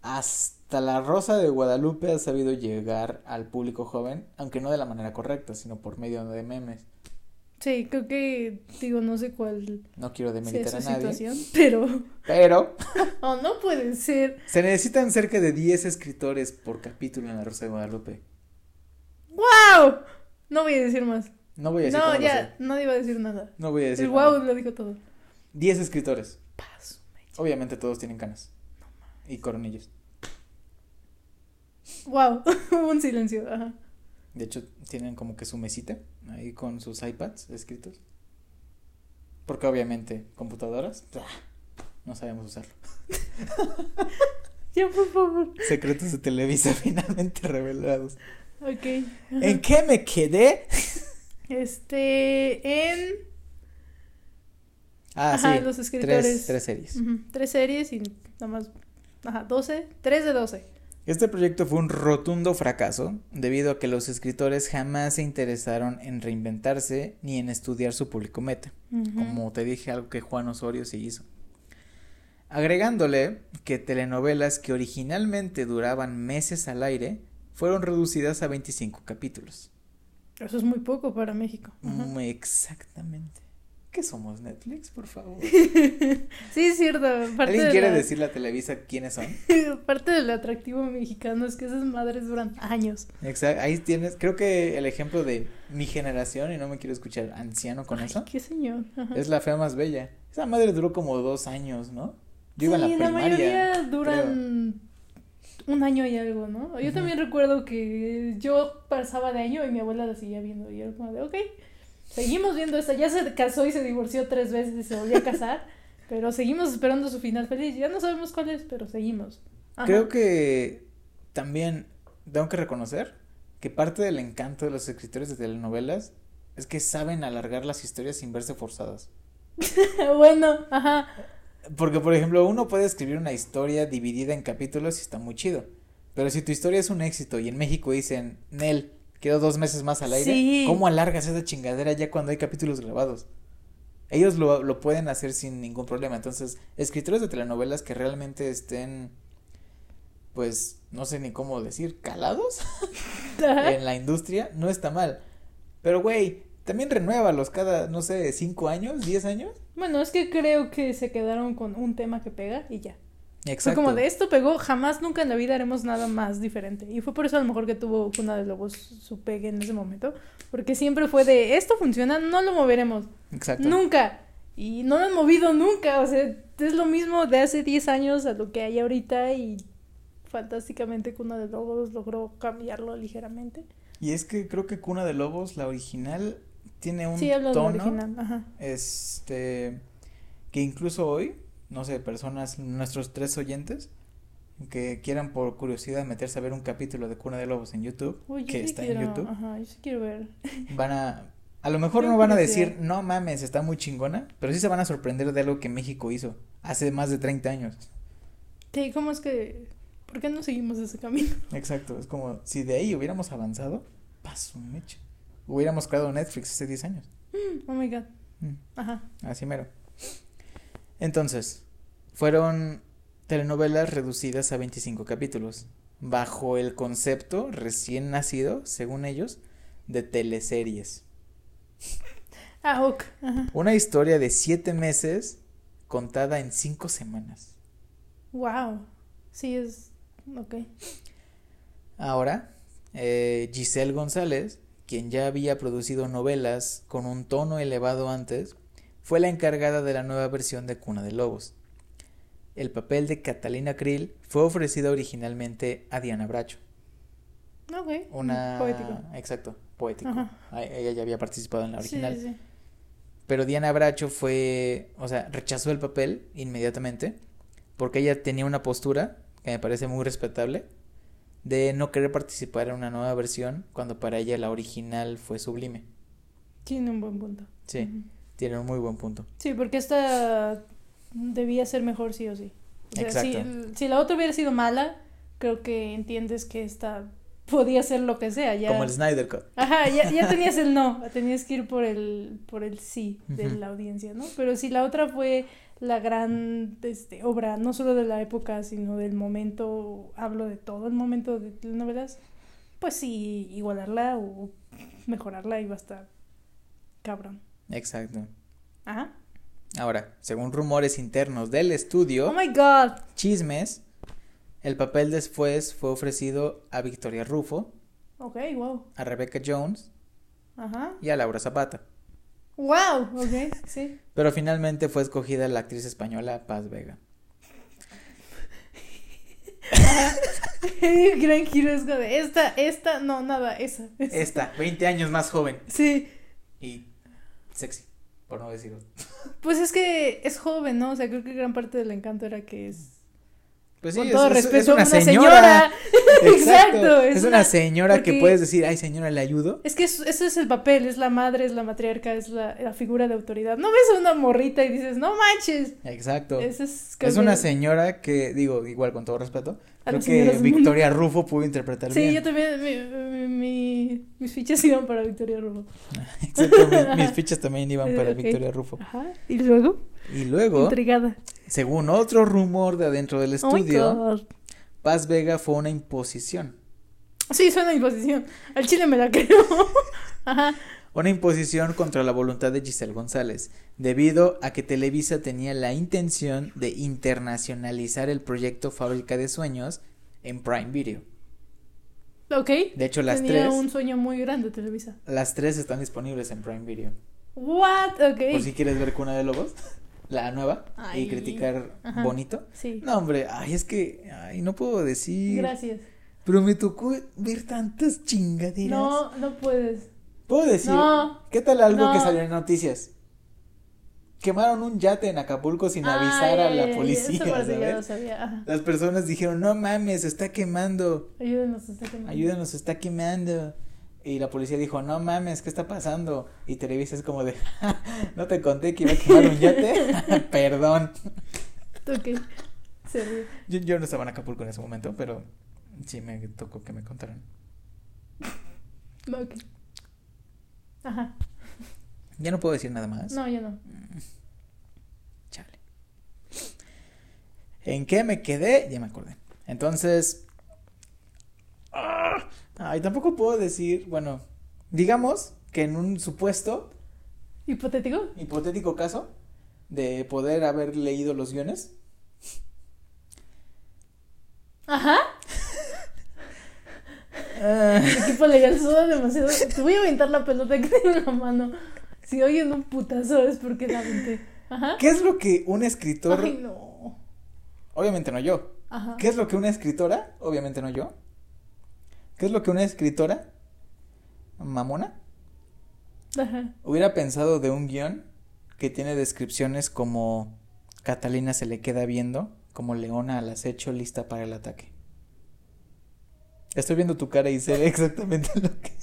hasta la Rosa de Guadalupe ha sabido llegar al público joven, aunque no de la manera correcta, sino por medio de memes. Sí, creo que, digo, no sé cuál. No quiero demeritar a nadie. Situación, pero. Pero. oh, no puede ser. Se necesitan cerca de 10 escritores por capítulo en la Rosa de Guadalupe. ¡Wow! No voy a decir más. No voy a decir No, ya, no iba a decir nada. No voy a decir El wow lo dijo todo. 10 escritores. Obviamente todos tienen canas. Y coronillos. Wow, un silencio, ajá. De hecho, tienen como que su mesita ahí con sus iPads escritos. Porque obviamente, computadoras, no sabemos usarlo. ya, por favor. Secretos de Televisa finalmente revelados. Ok. ¿En qué me quedé? Este, en... Ah, Ajá, sí. los escritores. Tres, tres series. Tres series y nada más... Ajá, 12. 3 de 12. Este proyecto fue un rotundo fracaso debido a que los escritores jamás se interesaron en reinventarse ni en estudiar su público meta. Como te dije, algo que Juan Osorio sí hizo. Agregándole que telenovelas que originalmente duraban meses al aire fueron reducidas a 25 capítulos. Eso es muy poco para México. Exactamente. ¿Qué somos Netflix, por favor? Sí, es cierto. Parte ¿Alguien de quiere la- decirle a Televisa quiénes son? Parte del atractivo mexicano es que esas madres duran años. Exacto, ahí tienes, creo que el ejemplo de mi generación, y no me quiero escuchar anciano con Ay, eso, qué señor. Ajá. es la fea más bella. Esa madre duró como dos años, ¿no? Yo iba a la primaria. mayoría duran un año y algo, ¿no? Yo también recuerdo que yo pasaba de año y mi abuela la seguía viendo y era como de, ok, seguimos viendo esta. Ya se casó y se divorció tres veces y se volvió a casar, pero seguimos esperando su final feliz. Ya no sabemos cuál es, pero seguimos. Ajá. Creo que también tengo que reconocer que parte del encanto de los escritores de telenovelas es que saben alargar las historias sin verse forzadas. bueno, ajá. Porque, por ejemplo, uno puede escribir una historia dividida en capítulos y está muy chido. Pero si tu historia es un éxito y en México dicen, Nel, quedo dos meses más al aire, Sí. ¿cómo alargas esa chingadera ya cuando hay capítulos grabados? Ellos lo, lo pueden hacer sin ningún problema. Entonces, escritores de telenovelas que realmente estén, pues, no sé ni cómo decir, calados en la industria, no está mal. Pero, güey, también renuévalos cada, no sé, cinco años, diez años. Bueno, es que creo que se quedaron con un tema que pega y ya. Fue Exacto. como de esto pegó, jamás nunca en la vida haremos nada más diferente. Y fue por eso a lo mejor que tuvo Cuna de Lobos su pegue en ese momento. Porque siempre fue de esto funciona, no lo moveremos. Exacto. Nunca. Y no lo han movido nunca. O sea, es lo mismo de hace 10 años a lo que hay ahorita. Y fantásticamente Cuna de Lobos logró cambiarlo ligeramente. Y es que creo que Cuna de Lobos, la original, tiene un Sí, hablo de la tono, original. Ajá. este, que incluso hoy, no sé, personas, nuestros tres oyentes, que quieran por curiosidad meterse a ver un capítulo de Cuna de Lobos en YouTube, Uy, que sí está quiero, en YouTube, Ajá, yo sí quiero ver. van a, a lo mejor no van a decir, no mames, está muy chingona, pero sí se van a sorprender de algo que México hizo hace más de 30 años. Sí, ¿cómo es que.? ¿Por qué no seguimos ese camino? Exacto, es como si de ahí hubiéramos avanzado, paso mecha. Hubiéramos creado Netflix hace 10 años. Oh my god. Mm. Ajá. Así mero. Entonces, fueron telenovelas reducidas a 25 capítulos, bajo el concepto recién nacido, según ellos, de teleseries. Ah, ok. Ajá. Una historia de 7 meses contada en 5 semanas. Wow. Sí, es. Ok. Ahora, eh, Giselle González, quien ya había producido novelas con un tono elevado antes, fue la encargada de la nueva versión de Cuna de Lobos. El papel de Catalina Krill fue ofrecido originalmente a Diana Bracho, Ok. una Poético. exacto, poético. Ajá. Ah, Ella ya había participado en la original, sí, sí. pero Diana Bracho fue, o sea, rechazó el papel inmediatamente porque ella tenía una postura que me parece muy respetable de no querer participar en una nueva versión cuando para ella la original fue sublime. Tiene un buen punto. Sí. Tiene un muy buen punto. Sí, porque esta debía ser mejor sí o sí. O sea, si, Exacto. si la otra hubiera sido mala, creo que entiendes que esta podía ser lo que sea. Ya... Como el Snyder Cut. Ajá, ya, ya tenías el no, tenías que ir por el, por el sí de la audiencia, ¿no? Pero si la otra fue la gran este, obra, no solo de la época, sino del momento, hablo de todo el momento de telenovelas, pues sí, igualarla o mejorarla iba a estar cabrón. Exacto. Ajá. Ahora, según rumores internos del estudio, Oh my god. Chismes, el papel después fue ofrecido a Victoria Rufo, Ok, wow. a Rebecca Jones Ajá. y a Laura Zapata. Wow, ok, sí. Pero finalmente fue escogida la actriz española Paz Vega. Gran giro es de esta, esta, no, nada, esa. esa. Esta, 20 años más joven. Sí. Y sexy, por no decirlo. Pues es que es joven, ¿no? O sea, creo que gran parte del encanto era que es. Pues sí, con es, todo es- es respeto, una, una señora. Exacto. Es, es una, señora que puedes decir, ay señora, ¿le ayudo? Es que eso, eso es el papel, es la madre, es la matriarca, es la, la figura de autoridad. No ves a una morrita y dices, no manches. Exacto. Ese es, Es una señora que, digo, igual con todo respeto, A creo que. Victoria Rufo pudo interpretar Sí, bien. yo también, mi, mi- mi- mis fichas iban para Victoria Rufo. Exacto, mi- mis fichas también iban para Ok. Victoria Rufo. Ajá. Y luego, Y luego, intrigada. según otro rumor de adentro del Oh estudio. Paz Vega fue una imposición. Sí, suena imposición. Al chile me la creo. Ajá. Una imposición contra la voluntad de Giselle González, debido a que Televisa tenía la intención de internacionalizar el proyecto Fábrica de Sueños en Prime Video. Ok. De hecho, las Tenía tres, un sueño muy grande, Televisa. las tres están disponibles en Prime Video. What? Ok. Por si quieres ver Cuna de Lobos, la nueva, Ay. y criticar Ajá. bonito. Sí. No, hombre, ay, es que, ay, no puedo decir. Gracias. Pero me tocó ver tantas chingaderas. No, no puedes. ¿Puedo decir? No. ¿Qué tal algo que salió en noticias? Quemaron un yate en Acapulco sin avisar a la policía, lo ¿sabes? sabía. Ajá. Las personas dijeron, no mames, se está quemando, Ayúdenos a hacer ayúdanos, se está quemando. Y la policía dijo, no mames, ¿qué está pasando? Y Televisa es como de, no te conté que iba a quemar un yate. Perdón. Ok. Se ríe. Yo, yo no estaba en Acapulco en ese momento, pero sí me tocó que me contaran. Ok. Ajá. Ya no puedo decir nada más. No, yo no. Chale. ¿En qué me quedé? Ya me acordé. Entonces. ¡ah! Ay, tampoco puedo decir. Bueno, digamos que en un supuesto, ¿Hipotético? hipotético caso, de poder haber leído los guiones. Ajá. ah, El equipo legal suda demasiado. Te voy a aventar la pelota que tengo en la mano. Si oyen un putazo es porque la aventé. Ajá. ¿Qué es lo que un escritor. Ay, no. Obviamente no yo. Ajá. ¿Qué es lo que una escritora? Obviamente no yo. ¿Qué es lo que una escritora? Mamona. Ajá. Hubiera pensado de un guion que tiene descripciones como Catalina se le queda viendo, como Leona al acecho lista para el ataque. Estoy viendo tu cara y sé exactamente lo que...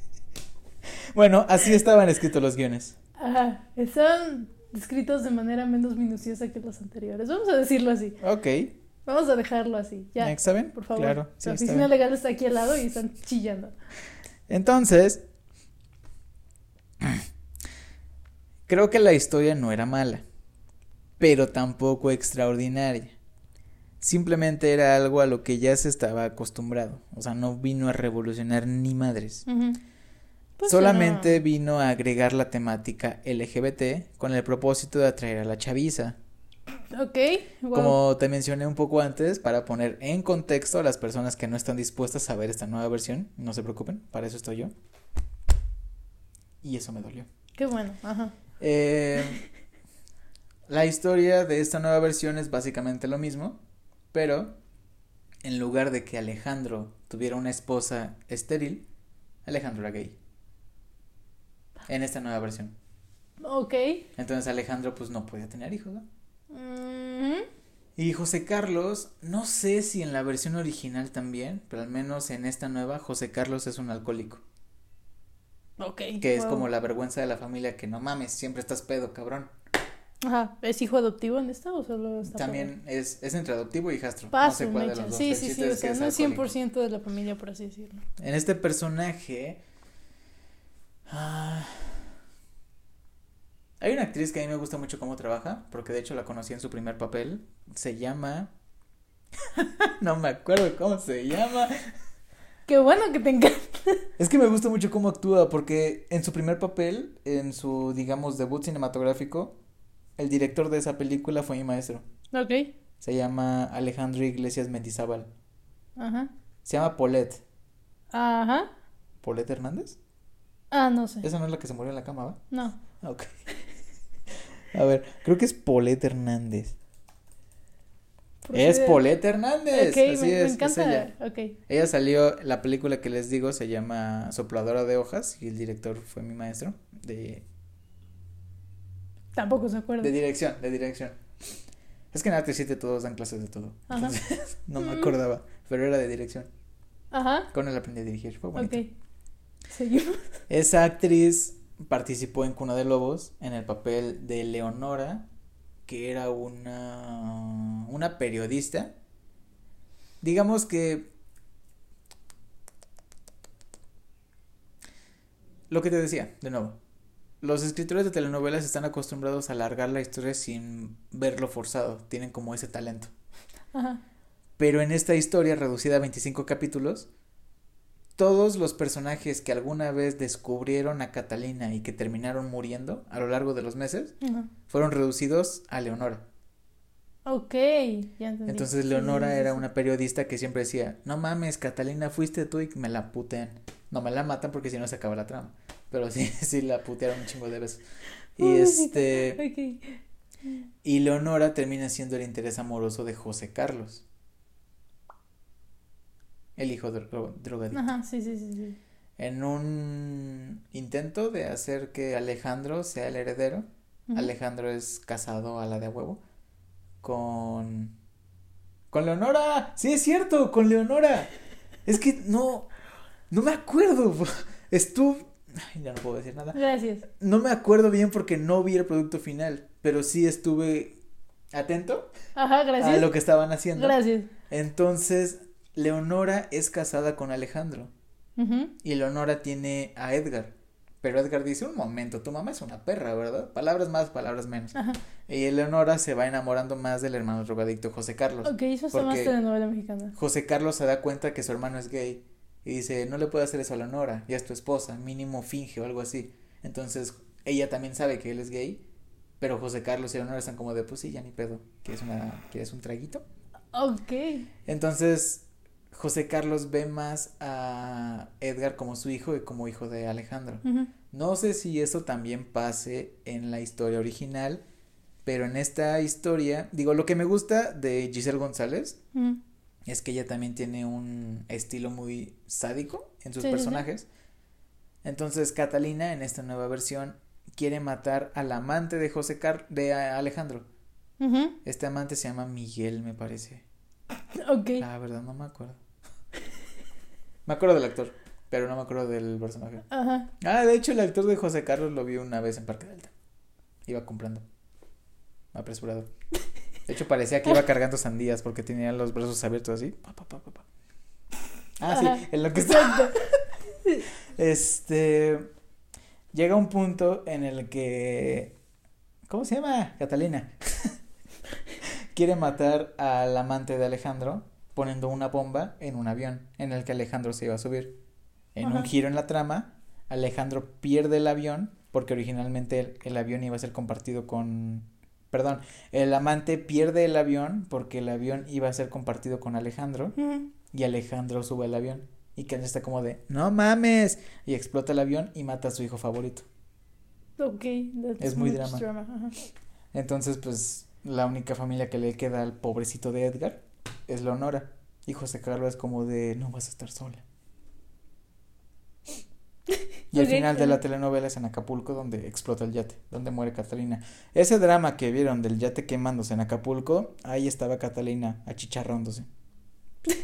Bueno, así estaban escritos los guiones. Ajá. Están descritos de manera menos minuciosa que los anteriores. Vamos a decirlo así. Ok, Vamos a dejarlo así. Ya. ¿está bien? Por favor. Claro, sí, la oficina legal está aquí al lado y están chillando. Entonces, creo que la historia no era mala, pero tampoco extraordinaria. Simplemente era algo a lo que ya se estaba acostumbrado. O sea, no vino a revolucionar ni madres. Ujú. Pues Solamente vino a agregar la temática LGBT con el propósito de atraer a la chaviza. Ok. wow. Como te mencioné un poco antes, para poner en contexto a las personas que no están dispuestas a ver esta nueva versión, no se preocupen, para eso estoy yo. Y eso me dolió. Qué bueno. Ajá. Eh, la historia de esta nueva versión es básicamente lo mismo, pero en lugar de que Alejandro tuviera una esposa estéril, Alejandro era gay. En esta nueva versión. Ok. Entonces Alejandro pues no podía tener hijos, ¿no? Ujú. Y José Carlos, no sé si en la versión original también, pero al menos en esta nueva, José Carlos es un alcohólico. Ok. Que es como la vergüenza de la familia que no mames, siempre estás pedo, cabrón. Ajá. ¿Es hijo adoptivo en esta o solo está También es, es entre adoptivo y hijastro. Paso, no sé cuál de mecha. los dos. Sí, sí, sí. O sea, no es alcohólico. 100% de la familia, por así decirlo. En este personaje. Ah, hay una actriz que a mí me gusta mucho cómo trabaja, porque de hecho la conocí en su primer papel. Se llama. no me acuerdo cómo se llama. Qué bueno que te encanta. Es que me gusta mucho cómo actúa, porque en su primer papel, en su, digamos, debut cinematográfico, el director de esa película fue mi maestro. Ok. Se llama Alejandro Iglesias Mendizábal. Ajá. Se llama Paulette. Ajá. ¿Paulette Hernández? Ah, no sé. Esa no es la que se murió en la cama, ¿va? No. Ah, Ok. A ver, creo que es Paulette Hernández. Es Poleta Hernández. Ok, así me, me es, es encanta. ella. Ok. Ella salió, la película que les digo se llama Sopladora de hojas y el director fue mi maestro de, Tampoco se acuerda. de dirección, de dirección. Es que en Arte 7 todos dan clases de todo. Ajá. Entonces, no me Mm. acordaba, pero era de dirección. Ajá. Con él aprendí a dirigir, fue bonito. Ok. Seguimos. Esa actriz participó en Cuna de Lobos en el papel de Leonora, que era una, una periodista. Digamos que... Lo que te decía, de nuevo. Los escritores de telenovelas están acostumbrados a alargar la historia sin verlo forzado. Tienen como ese talento. Ajá. Pero en esta historia reducida a 25 capítulos, todos los personajes que alguna vez descubrieron a Catalina y que terminaron muriendo a lo largo de los meses fueron reducidos a Leonora. Ok, ya entendí. Entonces Leonora era una periodista que siempre decía, no mames, Catalina, fuiste tú y me la putean. No me la matan porque si no se acaba la trama. Pero sí, sí la putearon un chingo de veces. Y este, Ok. y Leonora termina siendo el interés amoroso de José Carlos. El hijo dro- drogadicto. Ajá, sí, sí, sí, sí. En un intento de hacer que Alejandro sea el heredero. Alejandro es casado a la de a huevo con con Leonora. Sí, es cierto, con Leonora. Es que no no me acuerdo. Estuve Ay, ya no puedo decir nada. Gracias. No me acuerdo bien porque no vi el producto final, pero sí estuve atento Ajá, a gracias. lo que estaban haciendo. Gracias. Entonces, Leonora es casada con Alejandro. Ujú. Y Leonora tiene a Edgar. Pero Edgar dice, un momento, tu mamá es una perra, ¿verdad? Palabras más, palabras menos. Ajá. Y Eleonora se va enamorando más del hermano drogadicto José Carlos. Ok, eso está más telenovela mexicana. José Carlos se da cuenta que su hermano es gay. Y dice, no le puedo hacer eso a Leonora, ya es tu esposa, mínimo finge o algo así. Entonces, ella también sabe que él es gay. Pero José Carlos y Leonora están como de, pues sí, ya ni pedo. ¿Quieres, una, ¿quieres un traguito? Ok. Entonces, José Carlos ve más a Edgar como su hijo y como hijo de Alejandro. No sé si eso también pase en la historia original, pero en esta historia, digo, lo que me gusta de Giselle González es que ella también tiene un estilo muy sádico en sus Sí, sí, sí. personajes. Entonces, Catalina en esta nueva versión quiere matar al amante de José Car de Alejandro. Este amante se llama Miguel, me parece. Ok. La verdad no me acuerdo. me acuerdo del actor, pero no me acuerdo del personaje. Ajá. Ah, de hecho el actor de José Carlos lo vi una vez en Parque Delta. Iba comprando. Apresurado. De hecho parecía que iba cargando sandías porque tenía los brazos abiertos así. Pa, pa, pa. Ah, Ajá. sí, en lo que está. Este llega un punto en el que ¿cómo se llama? Catalina. Quiere matar al amante de Alejandro poniendo una bomba en un avión en el que Alejandro se iba a subir. En un giro en la trama, Alejandro pierde el avión porque originalmente el, el avión iba a ser compartido con perdón, el amante pierde el avión porque el avión iba a ser compartido con Alejandro y Alejandro sube al avión y Ken está como de no mames y explota el avión y mata a su hijo favorito. Ok. that's Es muy drama. Ajá. Entonces, pues, la única familia que le queda al pobrecito de Edgar es Leonora. Y José Carlos es como de, no vas a estar sola. Y al final de la telenovela es en Acapulco donde explota el yate, donde muere Catalina. Ese drama que vieron del yate quemándose en Acapulco, ahí estaba Catalina achicharrándose.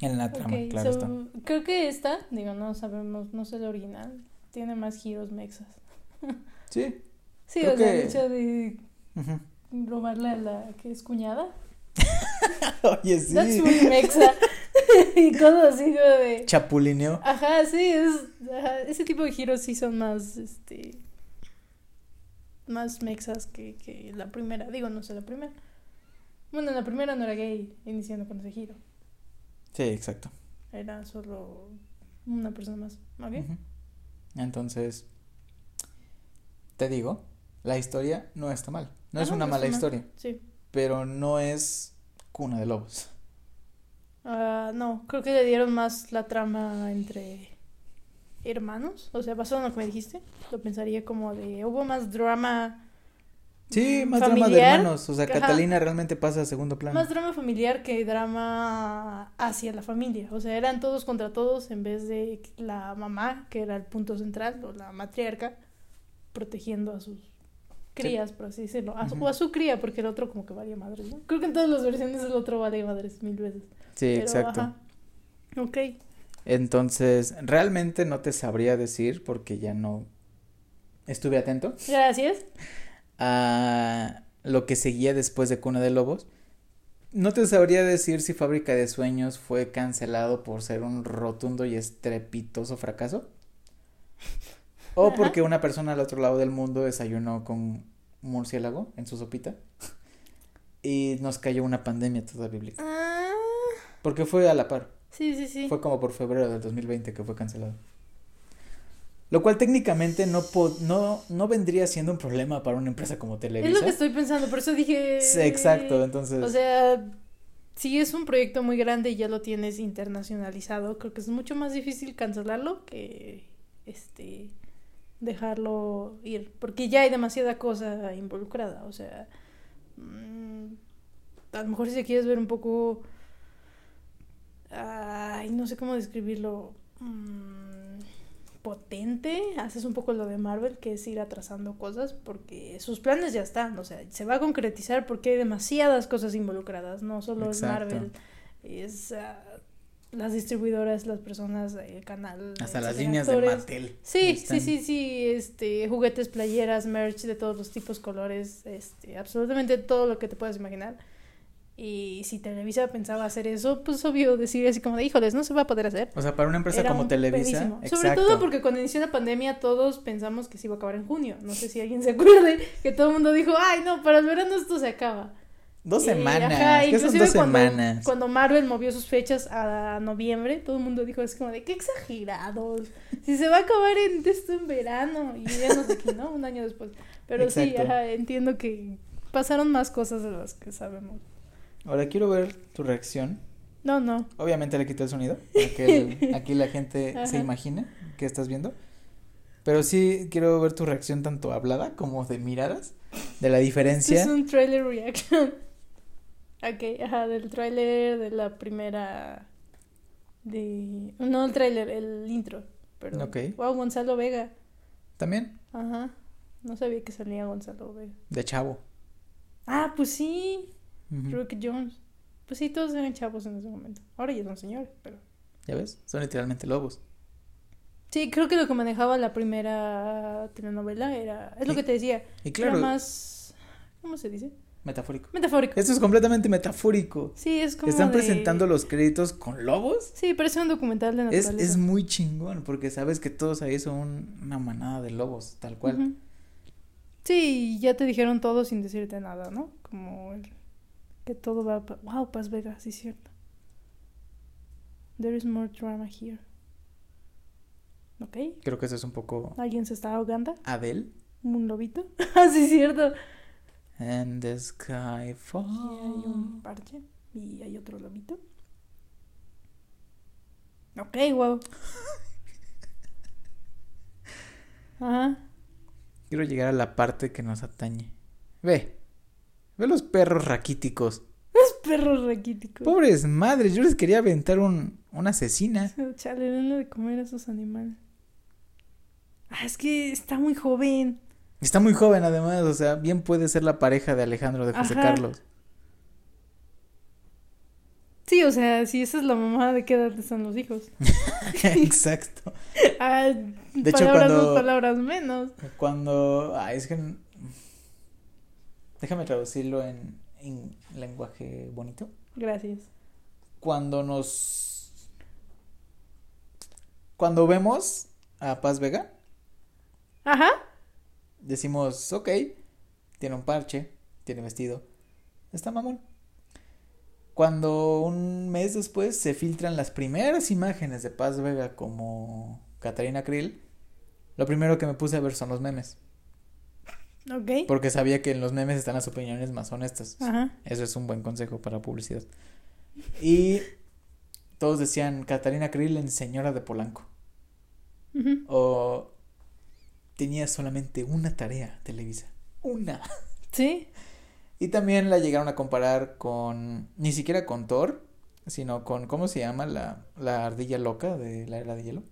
En la trama, claro so, está. Creo que esta, digo, no sabemos, no sé el original, tiene más giros mexas. Sí. Sí, Creo o sea, el que- hecho de ujú. Robarle a la que es cuñada. Oye, sí. That's muy mexa. y cosas así como de. Chapulineo. Ajá, sí, es. ajá, ese tipo de giros sí son más, este. Más mexas que, que la primera. Digo, no sé la primera. Bueno, la primera no era gay iniciando con ese giro. Sí, exacto. Era solo una persona más. ¿Ok? Entonces, te digo, la historia no está mal. No es una no mala historia, Sí. pero no es cuna de lobos. Ah, no, creo que le dieron más la trama entre hermanos. O sea, basado en lo que me dijiste, lo pensaría como de. Hubo más drama Sí, más familiar, drama de hermanos. O sea, ajá. Catalina realmente pasa a segundo plano. Más drama familiar que drama hacia la familia. O sea, eran todos contra todos en vez de la mamá, que era el punto central, o la matriarca, protegiendo a sus crías, por así decirlo. A. O a su cría, porque el otro como que valía madres, ¿no? Creo que en todas las versiones el otro vale madres mil veces. Sí, Pero, exacto. ajá. Ok. Entonces, realmente no te sabría decir porque ya no estuve atento Gracias. a lo que seguía después de Cuna de Lobos. No te sabría decir si Fábrica de Sueños fue cancelado por ser un rotundo y estrepitoso fracaso. O porque una persona al otro lado del mundo desayunó con murciélago en su sopita. Y nos cayó una pandemia toda bíblica. Ah, Porque fue a la par. sí, sí, sí. Fue como por febrero del 2020 que fue cancelado. Lo cual técnicamente no, po- no, no vendría siendo un problema para una empresa como Televisa. Es lo que estoy pensando, por eso dije... Sí, exacto, entonces. O sea, si es un proyecto muy grande y ya lo tienes internacionalizado, creo que es mucho más difícil cancelarlo que este dejarlo ir, porque ya hay demasiada cosa involucrada, o sea, mm, a lo mejor si quieres ver un poco ay, no sé cómo describirlo mm, potente, haces un poco lo de Marvel, que es ir atrasando cosas, porque sus planes ya están, o sea, se va a concretizar porque hay demasiadas cosas involucradas, no solo es Exacto. Marvel, es ah, las distribuidoras, las personas, el canal. Hasta las líneas de. Mattel. Sí, están- sí, sí, sí, este, juguetes, playeras, merch de todos los tipos, colores, este, absolutamente todo lo que te puedas imaginar. Y si Televisa pensaba hacer eso, pues obvio decir así como de, híjoles, no se va a poder hacer. O sea, para una empresa Era como un Televisa. Exacto. Sobre todo porque cuando inició la pandemia todos pensamos que se iba a acabar en junio. No sé si alguien se acuerde que todo el mundo dijo, ay no, para el verano esto se acaba. Dos semanas. ajá, ¿Qué son inclusive dos cuando, semanas? Cuando Marvel movió sus fechas a noviembre, todo el mundo dijo así como de qué exagerados. Si se va a acabar en esto en verano y ya no sé qué, ¿no? Un año después. Pero sí, ajá, entiendo que pasaron más cosas de las que sabemos. Ahora quiero ver tu reacción. No, no. Obviamente le quité el sonido. Para que el- aquí la gente se imagine que estás viendo. Pero sí quiero ver tu reacción tanto hablada como de miradas. De la diferencia. es un trailer reaction. Ok, ajá, del trailer de la primera. De. No el trailer, el intro. Pero. Ok. Wow, Gonzalo Vega. También. Ajá. No sabía que salía Gonzalo Vega. De chavo. Ah, pues sí. Ujú. Rick Jones. Pues sí, todos eran chavos en ese momento. Ahora ya son señores, pero. ¿Ya ves? Son literalmente lobos. Sí, creo que lo que manejaba la primera telenovela era. Es lo que te decía. Y claro, Era más. ¿Cómo se dice? Metafórico. Metafórico. Esto es completamente metafórico. Sí, es como. Están de- presentando los créditos con lobos. Sí, parece un documental de Es, naturaleza. es muy chingón porque sabes que todos ahí son un- una manada de lobos, tal cual. Ujú. Sí, ya te dijeron todo sin decirte nada, ¿no? Como el- que todo va... pa- Wow, Paz Vega, sí es cierto. There is more drama here. ¿Ok? Creo que eso es un poco ¿Alguien se está ahogando? Adele. ¿Un lobito? ah, sí es cierto. And the sky Y falls. hay un parche. Y hay otro lobito. Ok, wow. Ajá. Quiero llegar a la parte que nos atañe. Ve. Ve los perros raquíticos. Los perros raquíticos. Pobres madres, yo les quería aventar un, una asesina. Chale, denle de comer a esos animales. Ah, es que está muy joven. Está muy joven además, o sea, bien puede ser la pareja de Alejandro de José Ajá. Carlos. Sí, o sea, si esa es la mamá, ¿de qué edad están los hijos? Exacto. Ah, De hecho, palabras cuando- más, palabras menos. Cuando. Ah, es que. Déjame traducirlo en, en lenguaje bonito. Gracias. Cuando nos. Cuando vemos a Paz Vega, Ajá. Decimos, ok, tiene un parche, tiene vestido, está mamón. Cuando un mes después se filtran las primeras imágenes de Paz Vega como Catarina Krill, lo primero que me puse a ver son los memes. Ok. Porque sabía que en los memes están las opiniones más honestas. Ajá. Eso es un buen consejo para publicidad. Y todos decían Catarina Krill en Señora de Polanco. O tenía solamente una tarea, Televisa. Una. Sí. Y también la llegaron a comparar con, ni siquiera con Thor, sino con, ¿cómo se llama la, la ardilla loca de la era de hielo?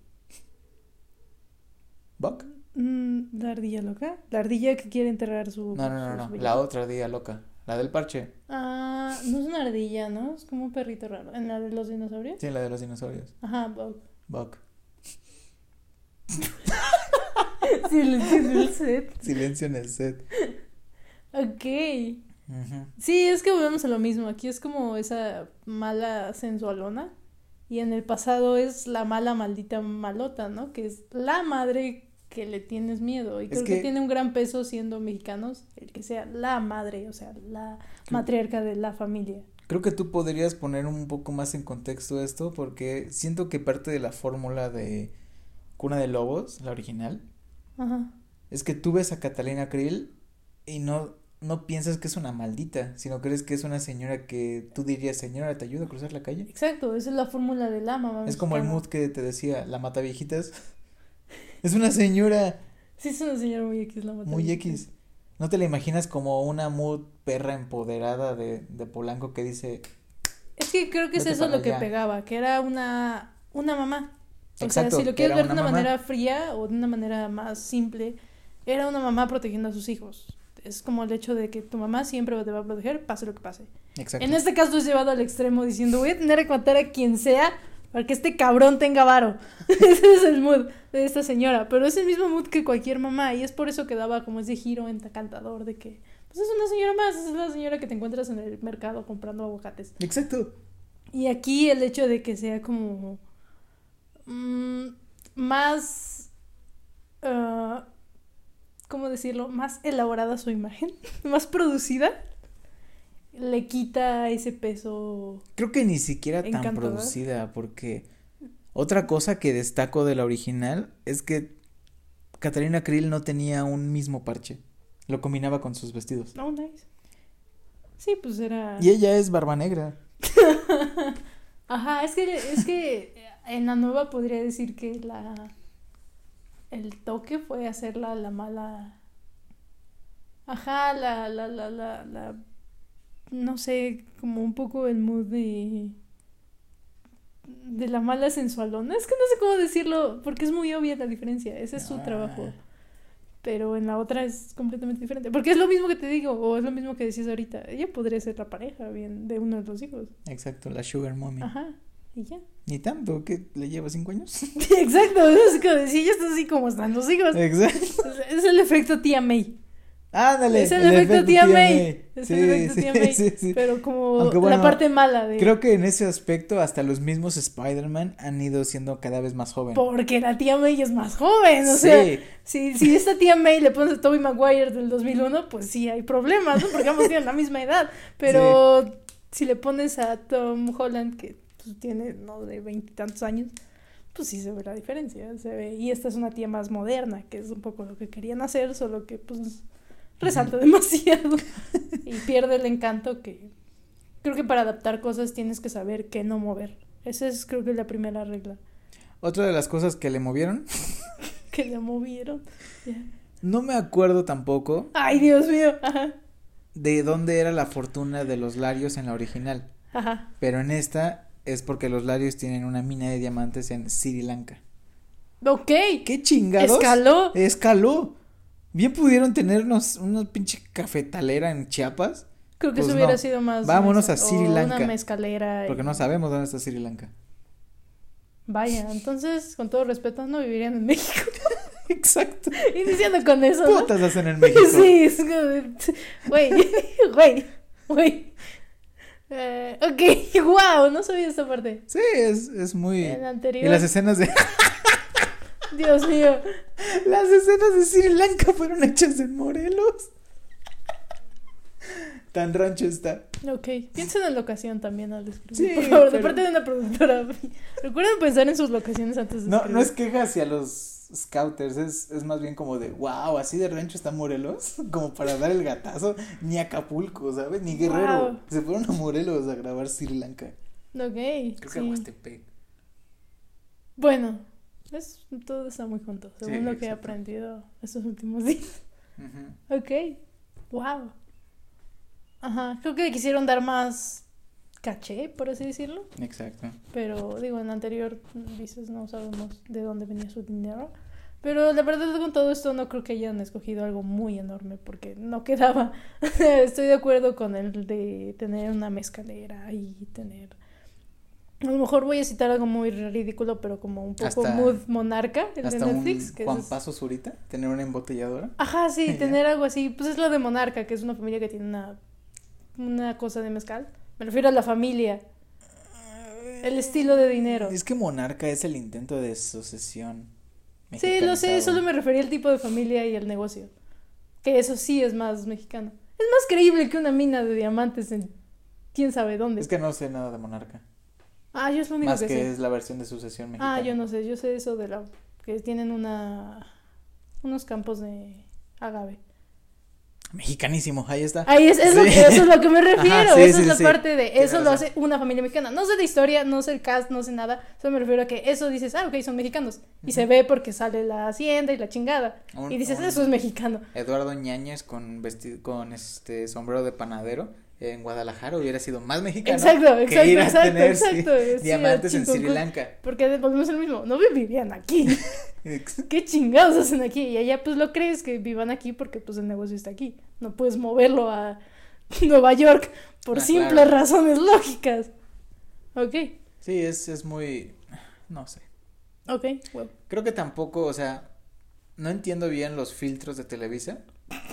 ¿Buck? Mm, ¿La ardilla loca? ¿La ardilla que quiere enterrar su... No, no, no, no, la otra ardilla loca, la del parche, Ah, no es una ardilla, ¿no? Es como un perrito raro. ¿En la de los dinosaurios? sí, la de los dinosaurios, Ajá, Bob. Buck. Silencio en el set. Silencio en el set. Ok. Sí, es que volvemos a lo mismo. Aquí es como esa mala sensualona. Y en el pasado es la mala maldita malota, ¿no? Que es la madre que le tienes miedo. Y Es creo que... que- tiene un gran peso siendo mexicanos el que sea la madre, o sea, la matriarca de la familia. Creo que tú podrías poner un poco más en contexto esto porque siento que parte de la fórmula de Cuna de Lobos, la original, Ajá. es que tú ves a Catalina Krill y no, no piensas que es una maldita, sino crees que es una señora que tú dirías, señora, ¿te ayuda a cruzar la calle? Exacto, esa es la fórmula de la mamá. Es como el mood que te decía, la mata viejitas. Es una señora Sí, es una señora muy X la mata muy. X. ¿No te la imaginas como una mood perra empoderada de, de Polanco que dice, Es que creo que es eso lo que pegaba, que era una, una mamá. O sea, si lo quieres ver de una manera fría o de una manera más simple, era una mamá protegiendo a sus hijos. Es como el hecho de que tu mamá siempre te va a proteger, pase lo que pase. exacto, En este caso es llevado al extremo diciendo, voy a tener que matar a quien sea para que este cabrón tenga varo. Ese es el mood de esta señora. Pero es el mismo mood que cualquier mamá. Y es por eso que daba como ese giro encantador de que, pues es una señora más, es la señora que te encuentras en el mercado comprando aguacates. exacto, Y aquí el hecho de que sea como mm, más, ah, ¿cómo decirlo? Más elaborada su imagen, más producida, le quita ese peso. Creo que ni siquiera tan producida, porque otra cosa que destaco de la original es que Catalina Krill no tenía un mismo parche. Lo combinaba con sus vestidos. Oh, nice. Sí, pues era. Y ella es barba negra. Ajá, es que, es que en la nueva podría decir que la. El toque fue hacerla la mala. Ajá, la, la, la, la, la. No sé, como un poco el mood de. De la mala sensualona. Es que no sé cómo decirlo, porque es muy obvia la diferencia. Ese es su Ah. trabajo. Pero en la otra es completamente diferente. Porque es lo mismo que te digo, o es lo mismo que decías ahorita. Ella podría ser la pareja bien de uno de los hijos. Exacto, la Sugar Mommy. Ajá. Y ya. Ni tanto, que le lleva cinco años. Exacto, es como decir, ella está así como están los hijos. Exacto. Es, es el efecto tía May. Ándale. Es el efecto tía May. Es el Sí, efecto sí, tía May. Pero como Aunque bueno, la parte mala de. Creo que en ese aspecto hasta los mismos Spider-Man han ido siendo cada vez más jóvenes. Porque la tía May es más joven. O sea, si, si esta tía May le pones a Tobey Maguire del 2001, pues sí hay problemas, ¿no? Porque ambos tienen la misma edad. Pero si le pones a Tom Holland, que pues, tiene, no, de veintitantos años, pues sí se ve la diferencia. Se ve. Y esta es una tía más moderna, que es un poco lo que querían hacer, solo que pues resalta demasiado y pierde el encanto que creo que para adaptar cosas tienes que saber qué no mover. Esa es creo que la primera regla Otra de las cosas que le movieron, que le movieron. No me acuerdo tampoco Ay, Dios mío. Ajá. de dónde era la fortuna de los Larios en la original, Ajá. pero en esta es porque los Larios tienen una mina de diamantes en Sri Lanka. Ok. ¿Qué chingados? Escaló. Escaló. Bien pudieron tenernos una pinche cafetalera en Chiapas, Creo que Pues eso hubiera no. sido más. Vámonos a Sri Lanka. Una mezcalera. y- porque no sabemos dónde está Sri Lanka. Vaya, entonces, con todo respeto, no vivirían en México. Exacto. Iniciando con eso. ¿no? Putas hacen en México. Sí, es como de- Güey, güey, güey. Eh, ok, wow, no sabía esta parte. Sí, es, es muy. En Y las escenas de. Dios mío. Las escenas de Sri Lanka fueron hechas en Morelos. Tan rancho está. Ok, piensen en locación también al escribir. Sí, por favor, de pero- parte de una productora. Recuerden pensar en sus locaciones antes de No, escribir. no es queja hacia los scouters, es, es más bien como de, wow, así de rancho está Morelos, como para dar el gatazo, ni Acapulco, ¿sabes? Ni Guerrero. Wow. Se fueron a Morelos a grabar Sri Lanka. Ok, Creo que sí. Aguastepec. Bueno, es, todo está muy junto, según Sí, lo que he aprendido estos últimos días. Ujú. Ok, wow. Ajá, creo que le quisieron dar más caché, por así decirlo. Exacto. Pero digo, en anterior dices no sabemos de dónde venía su dinero. Pero la verdad con todo esto no creo que hayan escogido algo muy enorme porque no quedaba. Estoy de acuerdo con el de tener una mezcalera y tener... A lo mejor voy a citar algo muy ridículo, pero como un poco Hasta- mood monarca, el de Netflix. un que Juan es- Paso Zurita, tener una embotelladora. Ajá, sí, tener algo así. Pues es lo de monarca, que es una familia que tiene una, una cosa de mezcal. Me refiero a la familia, el estilo de dinero. Es que Monarca es el intento de sucesión. Sí, lo sé, solo me refería al tipo de familia y al negocio. Que eso sí es más mexicano. Es más creíble que una mina de diamantes en quién sabe dónde. Es que no sé nada de Monarca. Ah, yo es lo único Más que, que, sé. es la versión de sucesión mexicana. Ah, yo no sé, yo sé eso de la que tienen una unos campos de agave. Mexicanísimo, ahí está. Ahí es, es lo Sí. que, eso es lo que me refiero, Ajá, sí, sí, es la parte de Tienes eso lo razón. hace una familia mexicana. No sé de historia, no sé el cast, no sé nada, solo me refiero a que eso dices, ah, ok, son mexicanos. Y se ve porque sale la hacienda y la chingada. Un- y dices, un eso es mexicano. Eduardo Ñañez con vestido, con este sombrero de panadero en Guadalajara hubiera sido más mexicano. Exacto, que exacto, ir a exacto, tener, exacto, sí, diamantes en Sri. Lanka. Porque volvemos al mismo, no vivirían aquí. ¿Qué chingados hacen aquí? Y allá pues lo crees que vivan aquí porque pues el negocio está aquí. No puedes moverlo a Nueva York por Ah, simples claro. razones lógicas. Ok, Sí, es, es muy, no sé. ok, well. Creo que tampoco, o sea, no entiendo bien los filtros de Televisa.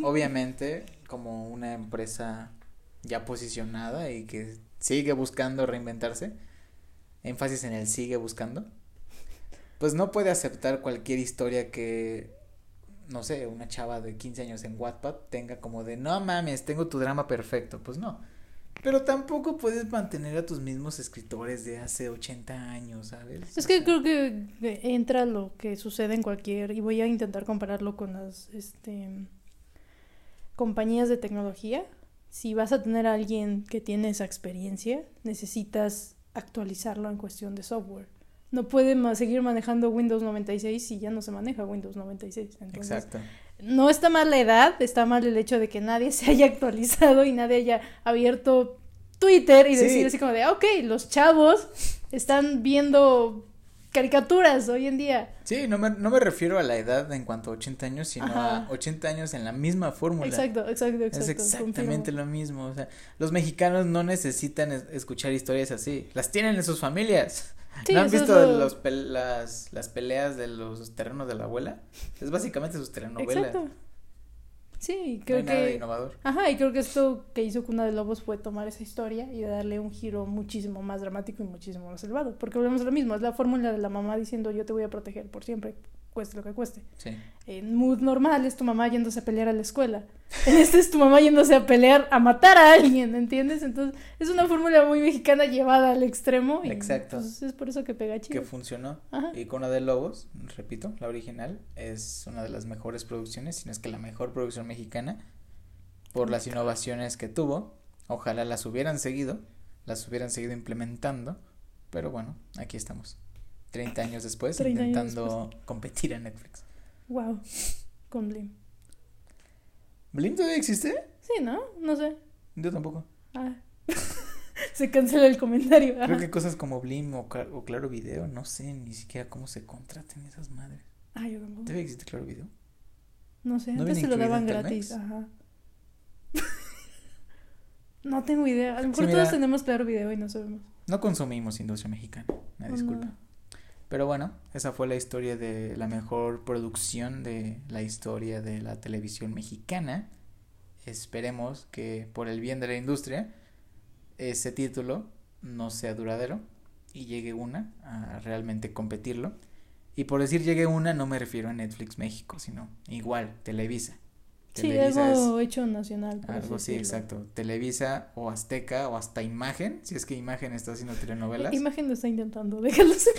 Obviamente, como una empresa ya posicionada y que sigue buscando reinventarse, énfasis en el sigue buscando, pues no puede aceptar cualquier historia que, no sé, una chava de 15 años en Wattpad tenga como de, no mames, tengo tu drama perfecto, pues no. Pero tampoco puedes mantener a tus mismos escritores de hace 80 años, ¿sabes? Es que creo que entra lo que sucede en cualquier, y voy a intentar compararlo con las este, compañías de tecnología. Si vas a tener a alguien que tiene esa experiencia, necesitas actualizarlo en cuestión de software. No puede seguir manejando Windows 96 si ya no se maneja Windows 96. Entonces, Exacto. no está mal la edad, está mal el hecho de que nadie se haya actualizado y nadie haya abierto Twitter y Sí. decir así como de, "Ah, ok, los chavos están viendo caricaturas hoy en día. Sí, no me, no me refiero a la edad en cuanto a 80 años, sino Ajá. a 80 años en la misma fórmula. Exacto, exacto, exacto. Es exactamente confirmo. lo mismo. O sea, los mexicanos no necesitan es- escuchar historias así. Las tienen en sus familias. Sí, ¿No han visto lo- los pel- las, las peleas de los terrenos de la abuela? Es básicamente sus telenovelas. Exacto. Sí, y No creo hay nada de que... innovador. Ajá, y creo que esto que hizo Cuna de Lobos fue tomar esa historia y darle un giro muchísimo más dramático y muchísimo más elevado. Porque volvemos a lo mismo, es la fórmula de la mamá diciendo yo te voy a proteger por siempre, cueste lo que cueste. Sí. En mood normal es tu mamá yéndose a pelear a la escuela. En este es tu mamá yéndose a pelear, a matar a alguien, ¿entiendes? Entonces es una fórmula muy mexicana llevada al extremo. Y, Exacto. pues, es por eso que pega chido. Que funcionó. Ajá. Y Cuna de Lobos, repito, la original, es una de las mejores producciones, si no es que la mejor producción mexicana, por las innovaciones que tuvo. Ojalá las hubieran seguido, las hubieran seguido implementando, pero bueno, aquí estamos. 30 años después, 30 años intentando competir en Netflix. Wow. Con Blim. ¿Blim todavía existe? Sí, ¿no? No sé. Yo tampoco. Ah. se cancela el comentario. Ajá. Creo que cosas como Blim o, o Claro Video, no sé ni siquiera cómo se contraten esas madres. Ah, yo tampoco. ¿Todavía existe Claro Video? No sé, ¿No antes se lo daban gratis. Ajá. no tengo idea. A lo mejor todos tenemos claro video y no sabemos. No consumimos industria mexicana, me No, disculpa. no. Pero bueno, esa fue la historia de la mejor producción de la historia de la televisión mexicana. Esperemos que por el bien de la industria ese título no sea duradero y llegue una a realmente competirlo. Y por decir llegue una no me refiero a Netflix México, sino igual Televisa. Sí, Televisa es- algo hecho nacional. algo así sí, exacto. Televisa o Azteca o hasta Imagen, si es que Imagen está haciendo telenovelas. Imagen lo está intentando, déjalo ser.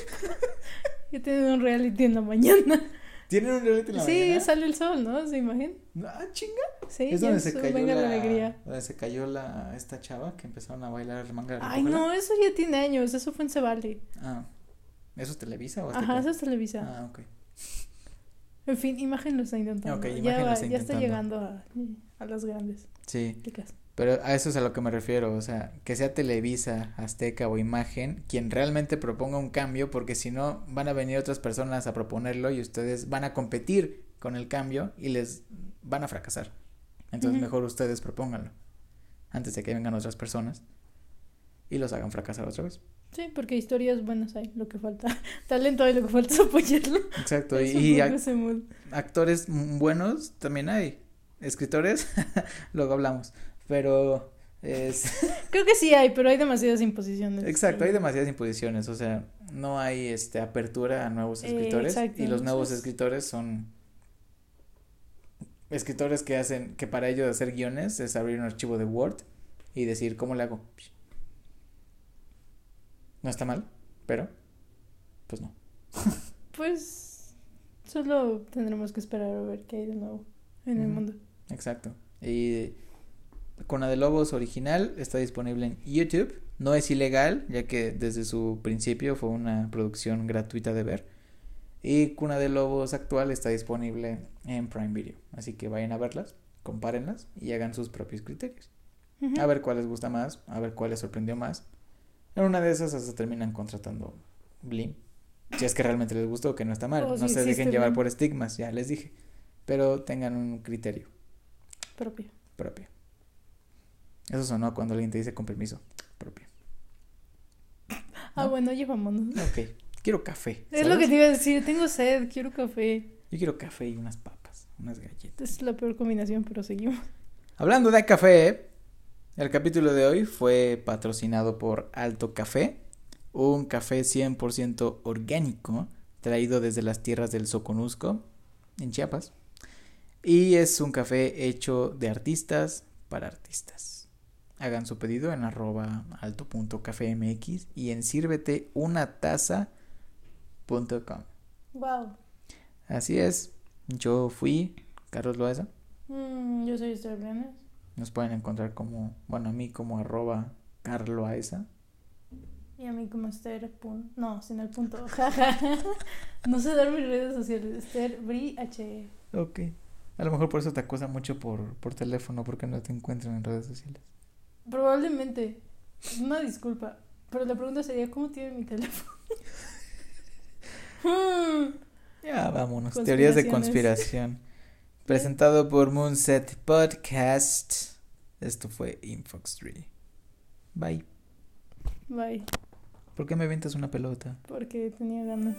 ya tienen un reality en la mañana. ¿Tienen un reality en la sí, mañana? sale el sol, ¿no? ¿Se imagen? Ah, chinga. Sí, es donde se cayó venga la, la alegría. donde se cayó la esta chava que empezaron a bailar manga Ay, no, eso ya tiene años. Eso fue en Cebali. Ah, ¿eso es Televisa o Azteca? Ajá, eso es Televisa. Ah, ok. En fin, Imagen lo está intentando. Ok, ya lo está ya está intentando. llegando a, a las grandes Sí, chicas. Pero a eso es a lo que me refiero, o sea, que sea Televisa, Azteca o Imagen quien realmente proponga un cambio, porque si no van a venir otras personas a proponerlo y ustedes van a competir con el cambio y les van a fracasar. Entonces mejor ustedes propónganlo antes de que vengan otras personas y los hagan fracasar otra vez. Sí, porque historias buenas hay, lo que falta. Talento hay, lo que falta es apoyarlo. Exacto, y, actores buenos también hay. Escritores, luego hablamos. Pero es... Creo que sí hay, pero hay demasiadas imposiciones. Exacto, hay demasiadas imposiciones. O sea, no hay este apertura a nuevos escritores. y los nuevos escritores son escritores que hacen, que para ellos hacer guiones es abrir un archivo de Word y decir, ¿cómo le hago? No está mal, pero pues no. pues solo tendremos que esperar a ver qué hay de nuevo en el mundo. Exacto. Y Cuna de Lobos original está disponible en YouTube. No es ilegal, ya que desde su principio fue una producción gratuita de ver. Y Cuna de Lobos actual está disponible en Prime Video. Así que vayan a verlas, compárenlas y hagan sus propios criterios. A ver cuál les gusta más, a ver cuál les sorprendió más. En una de esas hasta terminan contratando Blim. Si es que realmente les gustó, que no está mal. Oh, no se dejen llevar por estigmas, ya les dije. Pero tengan un criterio. Propio. Propio. Eso sonó cuando alguien te dice con permiso. Propio. Ah, bueno, llevámonos. Ok. Quiero café. Es lo que te iba a decir. Tengo sed, quiero café. Yo quiero café y unas papas, unas galletas. Es la peor combinación, pero seguimos. Hablando de café, el capítulo de hoy fue patrocinado por Alto Café, un café 100% orgánico traído desde las tierras del Soconusco, en Chiapas. Y es un café hecho de artistas para artistas. Hagan su pedido en arroba alto.cafemx y en sírvete una taza Wow. Así es. Yo fui Carlos Loesa. Mm, yo soy Esther Nos pueden encontrar como, bueno, a mí como arroba carloaesa. Y a mí como Esther. no, sin el punto. no sé dar mis redes sociales. Esther Bri H. Ok. A lo mejor por eso te acusa mucho por, por teléfono, porque no te encuentran en redes sociales. Probablemente. Una disculpa. Pero la pregunta sería, ¿cómo tiene mi teléfono? ya, vámonos. Teorías de conspiración. Presentado por Moonset Podcast. Esto fue Infox 3. Bye. Bye. ¿Por qué me aventas una pelota? Porque tenía ganas.